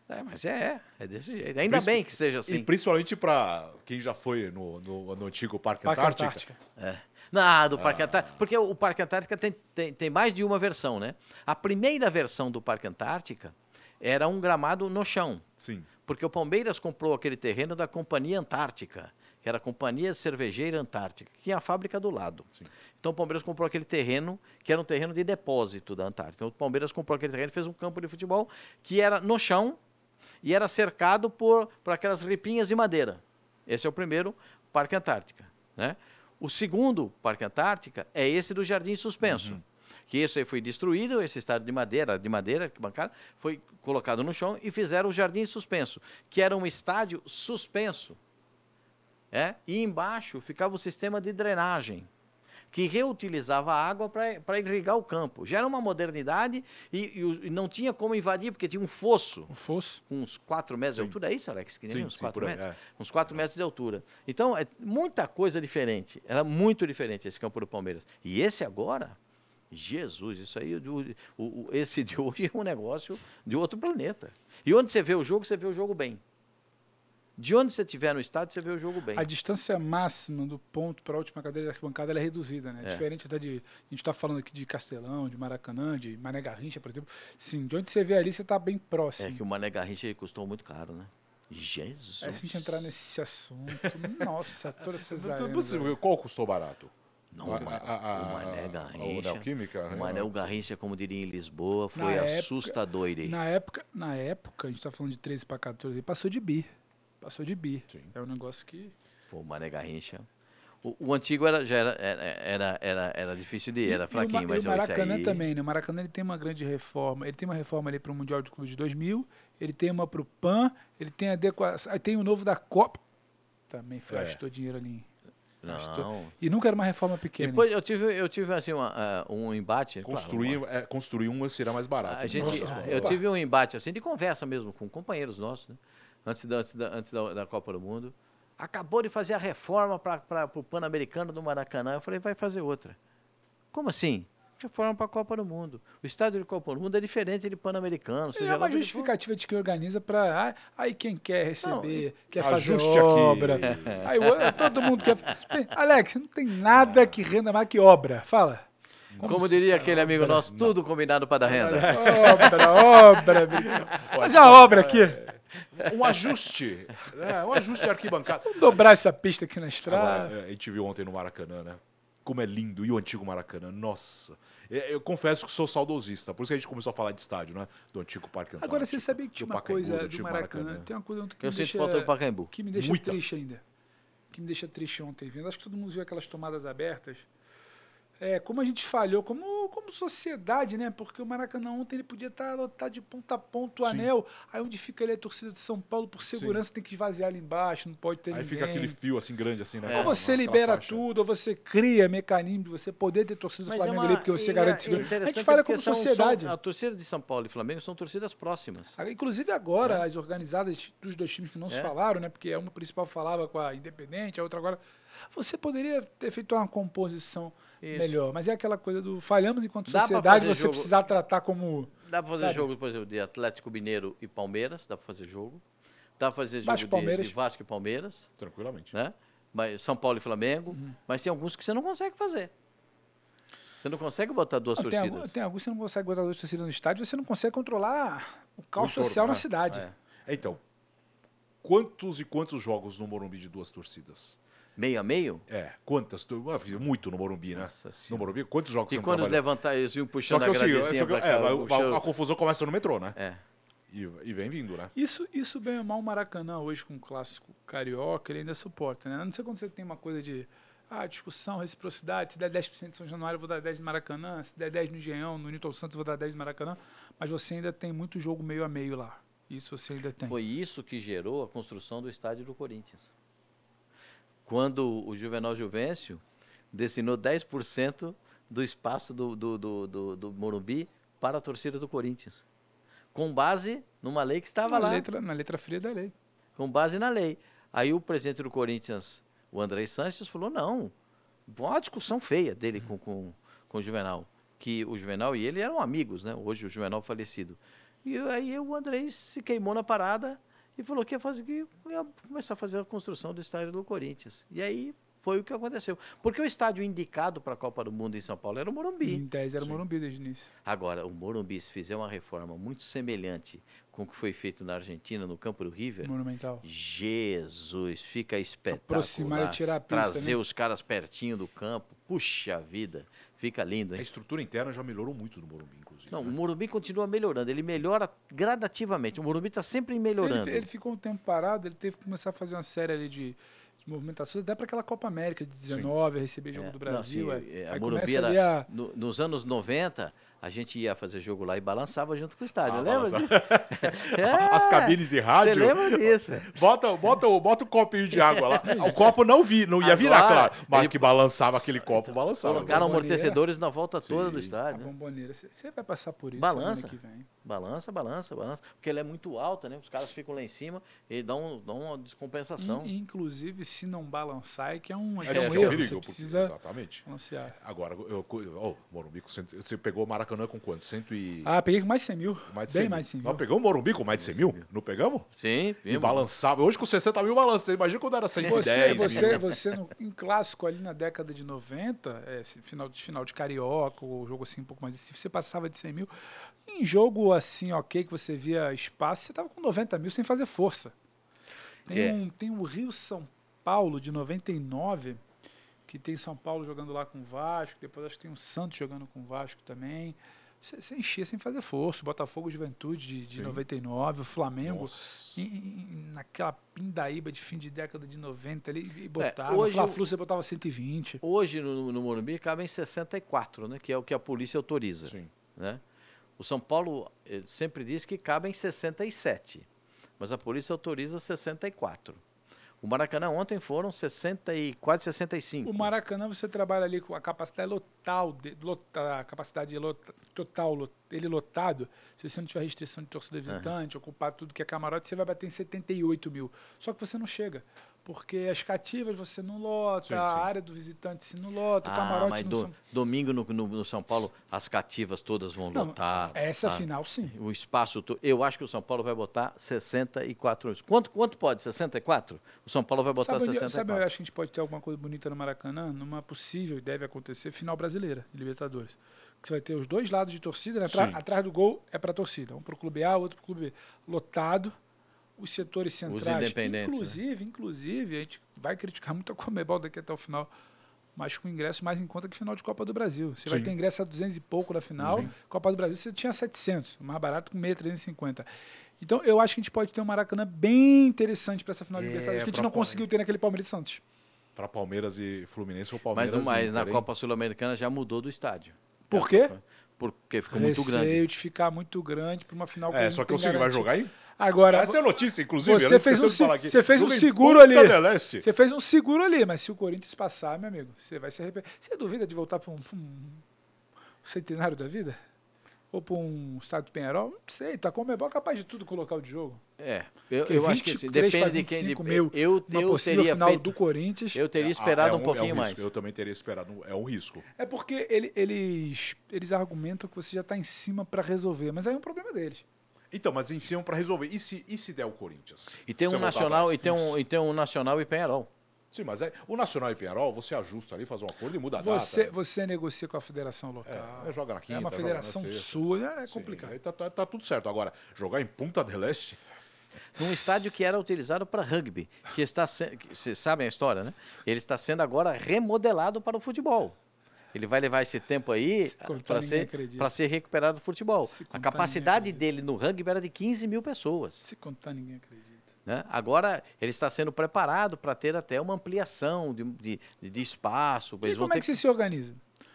Speaker 4: É, mas é, é desse jeito. Ainda
Speaker 2: Princip-
Speaker 4: bem que seja
Speaker 2: E
Speaker 4: assim.
Speaker 2: principalmente pra quem já foi no, no, no antigo Parque,
Speaker 3: Parque
Speaker 2: Antártica.
Speaker 3: Antártica.
Speaker 4: É. Não, do Parque Antártica. Porque o Parque Antártica tem, tem, tem mais de uma versão, né? A primeira versão do Parque Antártica era um gramado no chão.
Speaker 2: Sim.
Speaker 4: Porque o Palmeiras comprou aquele terreno da Companhia Antártica, que era a Companhia Cervejeira Antártica, que tinha a fábrica do lado.
Speaker 2: Sim.
Speaker 4: Então o Palmeiras comprou aquele terreno, que era um terreno de depósito da Antártica. Então o Palmeiras comprou aquele terreno e fez um campo de futebol que era no chão e era cercado por, por aquelas ripinhas de madeira. Esse é o primeiro Parque Antártica. Né? O segundo Parque Antártica é esse do Jardim Suspenso. Que esse aí foi destruído, esse estádio de madeira, de madeira, bancada, foi colocado no chão e fizeram o Jardim Suspenso, que era um estádio suspenso. É? E embaixo ficava o sistema de drenagem, que reutilizava a água para irrigar o campo. Já era uma modernidade e, e e não tinha como invadir, porque tinha um fosso
Speaker 3: O fosso.
Speaker 4: com uns 4 metros de altura, é isso, Alex? Que nem
Speaker 2: Sim,
Speaker 4: uns
Speaker 2: sim,
Speaker 4: 4
Speaker 2: por aí,
Speaker 4: metros?
Speaker 2: é.
Speaker 4: Uns 4 metros de altura. Então, é muita coisa diferente. Era muito diferente esse campo do Palmeiras. E esse agora, Jesus, isso aí, o- o- esse de hoje é um negócio de outro planeta. E onde você vê o jogo, você vê o jogo bem. De onde você estiver no estádio, você vê o jogo bem.
Speaker 3: A distância máxima do ponto para a última cadeira de arquibancada ela é reduzida, né?
Speaker 4: É.
Speaker 3: Diferente até de. A gente está falando aqui de Castelão, de Maracanã, de Mané Garrincha, por exemplo. Sim, de onde você vê ali, você está bem
Speaker 4: É
Speaker 3: próximo.
Speaker 4: que o Mané Garrincha custou muito caro, né? Jesus.
Speaker 3: Aí se a gente entrar nesse assunto, nossa, todas essas arenas.
Speaker 2: Qual custou barato?
Speaker 4: Não,
Speaker 2: A- a- a-
Speaker 4: o Mané
Speaker 2: a-
Speaker 4: Garrincha.
Speaker 2: o
Speaker 4: o Mané
Speaker 2: né?
Speaker 4: Garrincha, como diria em Lisboa, foi
Speaker 3: Na época-
Speaker 4: assustador.
Speaker 3: Na época, na época, a gente está falando de 13 para 14, ele passou de bi. Passou de bi.
Speaker 2: Sim.
Speaker 3: É um negócio que.
Speaker 4: Pô, o Mané Garrincha. O, o antigo era, já era, era, era, era, era difícil de ir, era
Speaker 3: E-
Speaker 4: fraquinho,
Speaker 3: e o, Ma-
Speaker 4: mas
Speaker 3: e o Maracanã
Speaker 4: aí...
Speaker 3: também, né? O Maracanã ele tem uma grande reforma. Ele tem uma reforma ali para o Mundial de Clubes de 2000, ele tem uma para o PAN, ele tem adequação. Aí tem o novo da Copa. Também
Speaker 2: É.
Speaker 3: gastou dinheiro ali. gastou.
Speaker 4: Não.
Speaker 3: E nunca era uma reforma pequena.
Speaker 4: Depois eu tive, eu tive assim, uma, ah, um embate. claro,
Speaker 2: Construir,
Speaker 4: uma-
Speaker 2: é, construir um seria mais barato.
Speaker 4: a gente,
Speaker 2: Nossa,
Speaker 4: eu tive um embate assim de conversa mesmo com companheiros nossos, né? Antes, da, antes, da, antes da, da Copa do Mundo. Acabou de fazer a reforma para o Pan-Americano do Maracanã. Eu falei, vai fazer outra. Como assim? Reforma para a Copa do Mundo. O estádio de Copa do Mundo é diferente de Pan-Americano.
Speaker 3: é uma justificativa de quem organiza para. Aí quem quer receber, quer fazer obra. <laughs> Aí outro- todo mundo quer. Tem- Alex, não tem nada que renda mais que obra. Fala.
Speaker 4: Como, diria aquele amigo nosso, tudo combinado para dar renda.
Speaker 3: Obra, obra. Fazer uma obra aqui.
Speaker 2: Um ajuste. É, um ajuste de arquibancada.
Speaker 3: Vamos dobrar essa pista aqui na estrada.
Speaker 2: Agora, é, a gente viu ontem no Maracanã, né? Como é lindo. E o antigo Maracanã, nossa. É, Eu confesso que sou saudosista. Por isso que a gente começou a falar de estádio, né? Do antigo Parque Antártico.
Speaker 3: Agora, você sabia que tinha
Speaker 2: do
Speaker 3: uma
Speaker 2: Pacaembu,
Speaker 3: coisa do
Speaker 2: antigo
Speaker 3: Maracanã? Tem uma coisa que
Speaker 4: Eu
Speaker 3: me
Speaker 4: sinto
Speaker 3: deixa,
Speaker 4: falta do Pacaembu.
Speaker 3: que me deixa
Speaker 2: Muita.
Speaker 3: triste ainda. Que me deixa triste ontem vendo. Acho que todo mundo viu aquelas tomadas abertas. É, como a gente falhou como, como sociedade, né? Porque o Maracanã ontem ele podia estar lotado de ponta a ponta o
Speaker 2: Sim.
Speaker 3: anel. Aí onde fica ali a torcida de São Paulo, por segurança, tem que esvaziar ali embaixo, não pode ter
Speaker 2: Aí
Speaker 3: ninguém.
Speaker 2: fica aquele fio assim grande, assim, né?
Speaker 3: Ou
Speaker 2: Aquela-
Speaker 3: você
Speaker 2: aquela
Speaker 3: libera tudo, ou você cria mecanismo de você poder ter torcida do
Speaker 4: Mas é
Speaker 3: Flamengo
Speaker 4: uma-
Speaker 3: ali, porque você
Speaker 4: e
Speaker 3: garante
Speaker 4: é
Speaker 3: segurança. A gente fala como
Speaker 4: são-
Speaker 3: sociedade.
Speaker 4: são- a torcida de São Paulo e Flamengo são torcidas próximas.
Speaker 3: Ah, Inclusive agora, as organizadas dos dois times que não se
Speaker 4: É.
Speaker 3: falaram, né? Porque uma principal falava com a Independente, a outra agora. Você poderia ter feito uma composição
Speaker 4: Isso.
Speaker 3: melhor. Mas é aquela coisa do falhamos enquanto
Speaker 4: Dá
Speaker 3: sociedade, você
Speaker 4: jogo-
Speaker 3: precisar tratar como.
Speaker 4: Dá pra fazer
Speaker 3: Sabe?
Speaker 4: jogo, por exemplo, de Atlético Mineiro e Palmeiras, dá pra fazer jogo. Dá pra fazer jogo
Speaker 3: Vasco e
Speaker 4: de,
Speaker 3: Palmeiras.
Speaker 4: de Vasco e Palmeiras,
Speaker 2: Tranquilamente.
Speaker 4: né? Mas São Paulo e Flamengo.
Speaker 3: Uhum.
Speaker 4: Mas tem alguns que você não consegue fazer. Você não consegue botar duas
Speaker 3: Não, tem,
Speaker 4: torcidas.
Speaker 3: algum- tem alguns que você não consegue botar duas torcidas no estádio, você não consegue controlar o caos social na
Speaker 2: né?
Speaker 3: cidade.
Speaker 4: É.
Speaker 2: Então, quantos e quantos jogos no Morumbi de duas torcidas?
Speaker 4: Meio a meio?
Speaker 2: É, quantas? ah, fiz Muito no Morumbi, né?
Speaker 4: Nossa
Speaker 2: No. Morumbi, quantos jogos
Speaker 4: E
Speaker 2: você
Speaker 4: quando levantar, eles iam
Speaker 2: Só
Speaker 4: puxando
Speaker 2: que
Speaker 4: a
Speaker 2: sei,
Speaker 4: gradezinha
Speaker 2: só que-
Speaker 4: pra
Speaker 2: é,
Speaker 4: cá,
Speaker 2: a, confusão começa no metrô, né?
Speaker 4: É.
Speaker 2: E, e vem vindo, né?
Speaker 3: Isso, isso bem ou mal, o Maracanã hoje com o clássico carioca, ele ainda suporta, né? A não ser quando você tem uma coisa de ah, discussão, reciprocidade, se der 10% de São Januário, eu vou dar 10 no Maracanã, se der 10 no Engenhão, no Newton Santos, eu vou dar 10 no Maracanã, mas você ainda tem muito jogo meio a meio lá. Isso você ainda tem.
Speaker 4: Foi isso que gerou a construção do estádio do Corinthians. Quando o Juvenal Juvencio destinou 10% do espaço do, do, do, do, do Morumbi para a torcida do Corinthians. Com base numa lei que estava
Speaker 3: na
Speaker 4: lá.
Speaker 3: letra, na letra fria da lei.
Speaker 4: com base na lei. Aí o presidente do Corinthians, o André Sanches, falou: não, uma discussão feia dele com, com, com o Juvenal. Que o Juvenal e ele eram amigos, né? Hoje o Juvenal falecido. E aí o André se queimou na parada e falou que ia, fazer, que ia começar a fazer a construção do estádio do Corinthians. E aí foi o que aconteceu. Porque o estádio indicado para a Copa do Mundo em São Paulo era o Morumbi.
Speaker 3: Em 10 era o. Morumbi desde o início.
Speaker 4: Agora, o Morumbi, se fizer uma reforma muito semelhante com o que foi feito na Argentina, no campo do River,
Speaker 3: Monumental.
Speaker 4: Jesus, fica espetacular.
Speaker 3: Aproximar e tirar a pista,
Speaker 4: Trazer
Speaker 3: né?
Speaker 4: os caras pertinho do campo. Puxa vida, fica lindo,
Speaker 2: A
Speaker 4: hein?
Speaker 2: estrutura interna já melhorou muito no Morumbi, inclusive.
Speaker 4: Não, o
Speaker 2: né?
Speaker 4: Morumbi continua melhorando, ele melhora gradativamente. O Morumbi está sempre melhorando.
Speaker 3: Ele, ele ficou um tempo parado, ele teve que começar a fazer uma série ali de, de movimentações, até para aquela Copa América de 19, receber jogo
Speaker 4: É,
Speaker 3: do
Speaker 4: não,
Speaker 3: Brasil.
Speaker 4: sim,
Speaker 3: é.
Speaker 4: é, a Morumbi era-
Speaker 3: a-
Speaker 4: no- nos anos 90, a gente ia fazer jogo lá e balançava junto com o estádio.
Speaker 2: Ah,
Speaker 4: lembra
Speaker 2: balançava.
Speaker 4: disso? <laughs>
Speaker 2: As cabines de rádio.
Speaker 4: Você lembra disso?
Speaker 2: Bota, bota, o- bota o copinho de água lá. <laughs> O copo não vi, não ia virar,
Speaker 4: Agora,
Speaker 2: claro. Mas
Speaker 4: ele-
Speaker 2: que balançava aquele copo, balançava.
Speaker 4: Colocaram amortecedores na volta toda do
Speaker 2: Sim.
Speaker 3: a
Speaker 4: estádio. né?
Speaker 3: bomboneira. Você vai passar por isso
Speaker 4: Balança.
Speaker 3: semana que vem.
Speaker 4: Balança, balança, balança. Porque ele é muito alta, né? Os caras ficam lá em cima e dão, dão uma descompensação.
Speaker 3: In- inclusive, se não balançar, é que é um, é
Speaker 2: É,
Speaker 3: que é um
Speaker 2: que é um
Speaker 3: erro.
Speaker 2: perigo,
Speaker 3: Você
Speaker 2: porque-
Speaker 3: precisa
Speaker 2: Exatamente.
Speaker 3: balancear.
Speaker 2: Agora, eu, oh, Morumbi, você pegou o Maracanã com quanto? Cento e...
Speaker 3: Ah, peguei com mais de 100 mil.
Speaker 2: mais de
Speaker 3: Bem
Speaker 2: 100
Speaker 3: mais de 100
Speaker 2: mil.
Speaker 3: mil.
Speaker 2: Nós pegamos o Morumbi com mais de 100 mil? Não pegamos?
Speaker 4: Sim,
Speaker 2: E
Speaker 4: vimos.
Speaker 2: balançava. Hoje com 60 mil balança. Você imagina quando era 110
Speaker 3: Você,
Speaker 2: mil.
Speaker 3: você, você no, em clássico ali na década de 90, é, esse final, de, final de Carioca, ou jogo assim um pouco mais. Se você passava de 100 mil, em jogo assim, ok, que você via espaço, você tava com 90 mil sem fazer força. Tem,
Speaker 4: É.
Speaker 3: um, tem o Rio São Paulo de 99, que tem São Paulo jogando lá com o Vasco, depois acho que tem o Santos jogando com o Vasco também. Você, você enchia sem fazer força. O Botafogo Juventude de, de
Speaker 2: Sim.
Speaker 3: 99, o Flamengo em- em- naquela pindaíba de fim de década de 90 ali e botava.
Speaker 4: hoje
Speaker 3: Fla
Speaker 4: o-
Speaker 3: Flu você botava 120.
Speaker 4: Hoje no, no Morumbi cabem 64, né? Que é o que a polícia autoriza.
Speaker 2: Sim.
Speaker 4: Né? O São Paulo eh, sempre diz que cabem 67, mas a polícia autoriza 64. O Maracanã ontem foram 60 e quase 65.
Speaker 3: O Maracanã você trabalha ali com a capacidade lotal, de, lota- a capacidade lota- total, lo- ele lotado. Se você não tiver restrição de torcida visitante, ocupar tudo que é camarote, você vai bater em 78 mil. Só que você não chega. Porque as cativas você não lota,
Speaker 2: Sim,
Speaker 3: a
Speaker 2: sim.
Speaker 3: área do visitante se não lota, o
Speaker 4: Ah,
Speaker 3: camarote
Speaker 4: mas
Speaker 3: não
Speaker 4: do-
Speaker 3: são.
Speaker 4: domingo no, no- no São Paulo as cativas todas vão
Speaker 3: Não,
Speaker 4: lotar.
Speaker 3: Essa
Speaker 4: Ah,
Speaker 3: final, sim.
Speaker 4: O espaço, eu acho que o São Paulo vai botar 64. Quanto, quanto pode? 64? O São Paulo vai botar
Speaker 3: Sabe, onde-
Speaker 4: 64.
Speaker 3: sabe, eu acho que a gente pode ter alguma coisa bonita no Maracanã, numa possível, e deve acontecer, final brasileira de Libertadores. Que você vai ter os dois lados de torcida, né? Pra- atrás do gol é para torcida. Um para o clube A, outro para o clube B. Lotado, os setores centrais.
Speaker 4: independentes, né?
Speaker 3: inclusive, inclusive, a gente vai criticar muito a Comebol daqui até o final, mas com ingresso mais em conta que final de Copa do Brasil. Você vai
Speaker 2: Sim.
Speaker 3: ter ingresso a 200 e pouco na final,
Speaker 2: Sim.
Speaker 3: Copa do Brasil você tinha 700, o mais barato com meia 350. Então eu acho que a gente pode ter um Maracanã bem interessante para essa final de
Speaker 2: É,
Speaker 3: Libertadores, que a gente não conseguiu ter naquele Palmeiras e Santos.
Speaker 2: Para Palmeiras e Fluminense ou
Speaker 4: Mas,
Speaker 2: Palmeiras
Speaker 4: não,
Speaker 2: e
Speaker 4: mas na
Speaker 2: Inter, hein?
Speaker 4: Copa Sul-Americana já mudou do estádio.
Speaker 3: Por quê?
Speaker 4: Porque ficou muito
Speaker 3: Receio
Speaker 4: grande.
Speaker 3: de ficar muito grande para uma final
Speaker 2: É, só que
Speaker 3: tem
Speaker 2: o Cine vai jogar aí?
Speaker 3: Agora,
Speaker 2: Essa é a notícia, inclusive.
Speaker 3: você fez, um, você fez um seguro ali. Você fez um seguro ali, mas se o Corinthians passar, meu amigo, você vai se arrepender. Você duvida de voltar para um, um centenário da vida? Ou para um estado do Penharol? Não sei, tá com o Mebol capaz de tudo colocar o de jogo.
Speaker 4: É, eu, eu acho que assim,
Speaker 3: 23
Speaker 4: depende de quem.
Speaker 3: 25
Speaker 4: de-
Speaker 3: mil
Speaker 4: eu eu teria
Speaker 3: final
Speaker 4: feito,
Speaker 3: do Corinthians.
Speaker 4: eu teria
Speaker 2: Ah,
Speaker 4: esperado
Speaker 2: é
Speaker 4: um, pouquinho
Speaker 2: é
Speaker 4: mais.
Speaker 2: risco. Eu também teria esperado. um- É um risco.
Speaker 3: É porque ele- eles, eles argumentam que você já está em cima para resolver, mas aí é um problema deles.
Speaker 2: Então, mas em cima para resolver. E se, e se der o Corinthians?
Speaker 4: E tem
Speaker 2: Você
Speaker 4: um nacional e tem um, e tem um nacional e Penharol.
Speaker 2: Sim, mas é, o Nacional e Penharol, você ajusta ali, faz um acordo e muda a
Speaker 3: Você,
Speaker 2: data.
Speaker 3: você negocia com a federação local.
Speaker 2: É, joga na
Speaker 3: É
Speaker 2: quinta,
Speaker 3: uma
Speaker 2: joga na
Speaker 3: federação sua, é
Speaker 2: Sim,
Speaker 3: complicado.
Speaker 2: aí tá, tá- tá tudo certo. Agora, jogar em Punta del Este,
Speaker 4: num estádio que era utilizado para rugby, que está sendo, vocês sabem a história, né? Ele está sendo agora remodelado para o futebol. Ele vai levar esse tempo aí
Speaker 3: contar,
Speaker 4: para ser, ser recuperado do futebol.
Speaker 3: Se
Speaker 4: A capacidade dele no rugby era de 15 mil pessoas.
Speaker 3: Se contar, ninguém acredita.
Speaker 4: né? Agora ele está sendo preparado para ter até uma ampliação de, de, de espaço.
Speaker 3: E como é
Speaker 4: ter
Speaker 3: que você se organiza?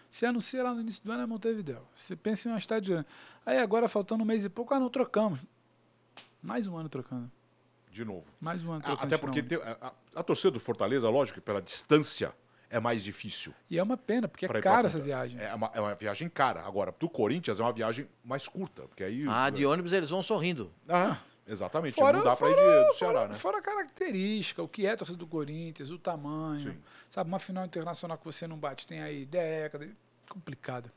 Speaker 3: Você anuncia lá no início do ano é Montevideo. Você pensa em um estádio grande. Aí agora, faltando um mês e pouco, ah, não trocamos. Mais um ano trocando.
Speaker 2: De novo.
Speaker 3: Mais um ano
Speaker 2: Ah,
Speaker 3: trocando.
Speaker 2: Até porque tem- a, a- a torcida do Fortaleza, lógico, pela distância é mais difícil.
Speaker 3: E é uma pena, porque é cara essa viagem.
Speaker 2: É uma, é uma viagem cara. Agora, do Corinthians é uma viagem mais curta. Porque aí.
Speaker 4: Ah, de ônibus eles vão sorrindo.
Speaker 2: Ah, exatamente.
Speaker 3: Fora-
Speaker 2: não dá pra ir de, do Ceará,
Speaker 3: fora,
Speaker 2: né?
Speaker 3: fora a característica, o que é a torcida do Corinthians, o tamanho.
Speaker 2: Sim.
Speaker 3: Sabe, uma final internacional que você não bate, tem aí década. Complicado.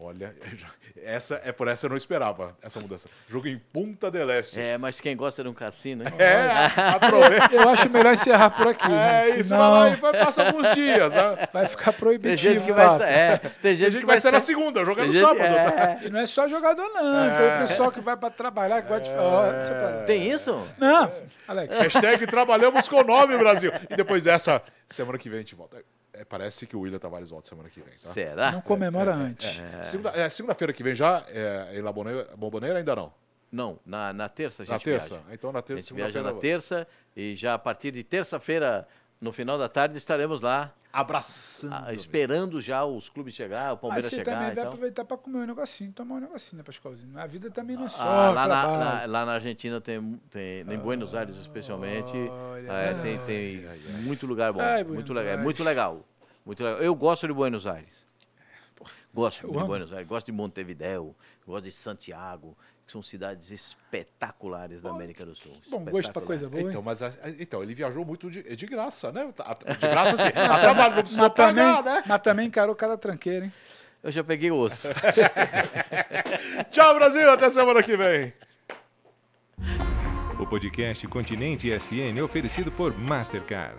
Speaker 2: Olha, <laughs> essa é por essa eu não esperava essa mudança. Jogo em Punta del Este.
Speaker 4: É, mas quem gosta de um cassino, hein?
Speaker 2: É, aproveita. <laughs>
Speaker 3: Eu acho melhor encerrar por aqui.
Speaker 2: É
Speaker 3: gente,
Speaker 2: isso,
Speaker 3: senão
Speaker 2: vai lá e vai passar alguns dias. Né?
Speaker 3: vai ficar
Speaker 4: Tem
Speaker 3: proibitivo.
Speaker 4: gente que vai, é, tem
Speaker 2: Tem
Speaker 4: gente
Speaker 2: gente
Speaker 4: que
Speaker 2: vai ser na segunda, jogar
Speaker 4: tem
Speaker 2: no
Speaker 4: gente-
Speaker 2: sábado.
Speaker 4: é.
Speaker 2: tá?
Speaker 3: E não é só jogador, não. Tem o pessoal que vai pra trabalhar, que gosta de. Lá.
Speaker 4: Tem isso?
Speaker 3: Não, Alex.
Speaker 2: Hashtag trabalhamos com o nome, Brasil. E depois dessa, semana que vem a gente volta. É, parece que o William Tavares volta semana que vem, tá?
Speaker 4: Será?
Speaker 3: Não comemora antes.
Speaker 2: Segunda- é, Segunda-feira que vem já, é, em La Boneira, Bomboneira ainda não?
Speaker 4: Não, na, na terça a gente
Speaker 2: Na terça?
Speaker 4: viaja.
Speaker 2: Então na
Speaker 4: A
Speaker 2: terça,
Speaker 4: gente viaja na terça e já a partir de terça-feira, no final da tarde, estaremos lá
Speaker 2: Abraçando.
Speaker 4: ah, esperando já os clubes chegar, o
Speaker 3: Mas
Speaker 4: Palmeiras
Speaker 3: você
Speaker 4: chegar.
Speaker 3: também vai
Speaker 4: então.
Speaker 3: aproveitar pra comer um negocinho, tomar um negocinho, né, Pascoalzinho? A vida também não é só.
Speaker 4: Ah, lá, na, na- lá na Argentina tem, tem em Buenos Aires especialmente,
Speaker 3: Olha.
Speaker 4: é, tem, tem muito lugar bom,
Speaker 3: Ai,
Speaker 4: muito legal, é muito legal, muito legal. Eu gosto de Buenos Aires, gosto
Speaker 3: Eu
Speaker 4: de
Speaker 3: amo.
Speaker 4: Buenos Aires, gosto de Montevideo, gosto de Santiago, que são cidades espetaculares da América do Sul.
Speaker 3: Bom gosto pra
Speaker 4: espetacular.
Speaker 3: coisa boa, hein?
Speaker 2: Então, mas a- então, ele viajou muito de, de graça, né? A- De graça, assim, <laughs> a trabalho, não precisa
Speaker 3: Mas também,
Speaker 2: pagar, né?
Speaker 3: mas também encarou cada tranqueira, hein?
Speaker 4: Eu já peguei o osso. <laughs>
Speaker 2: Tchau, Brasil, até semana que vem.
Speaker 1: O podcast Continente ESPN é oferecido por Mastercard.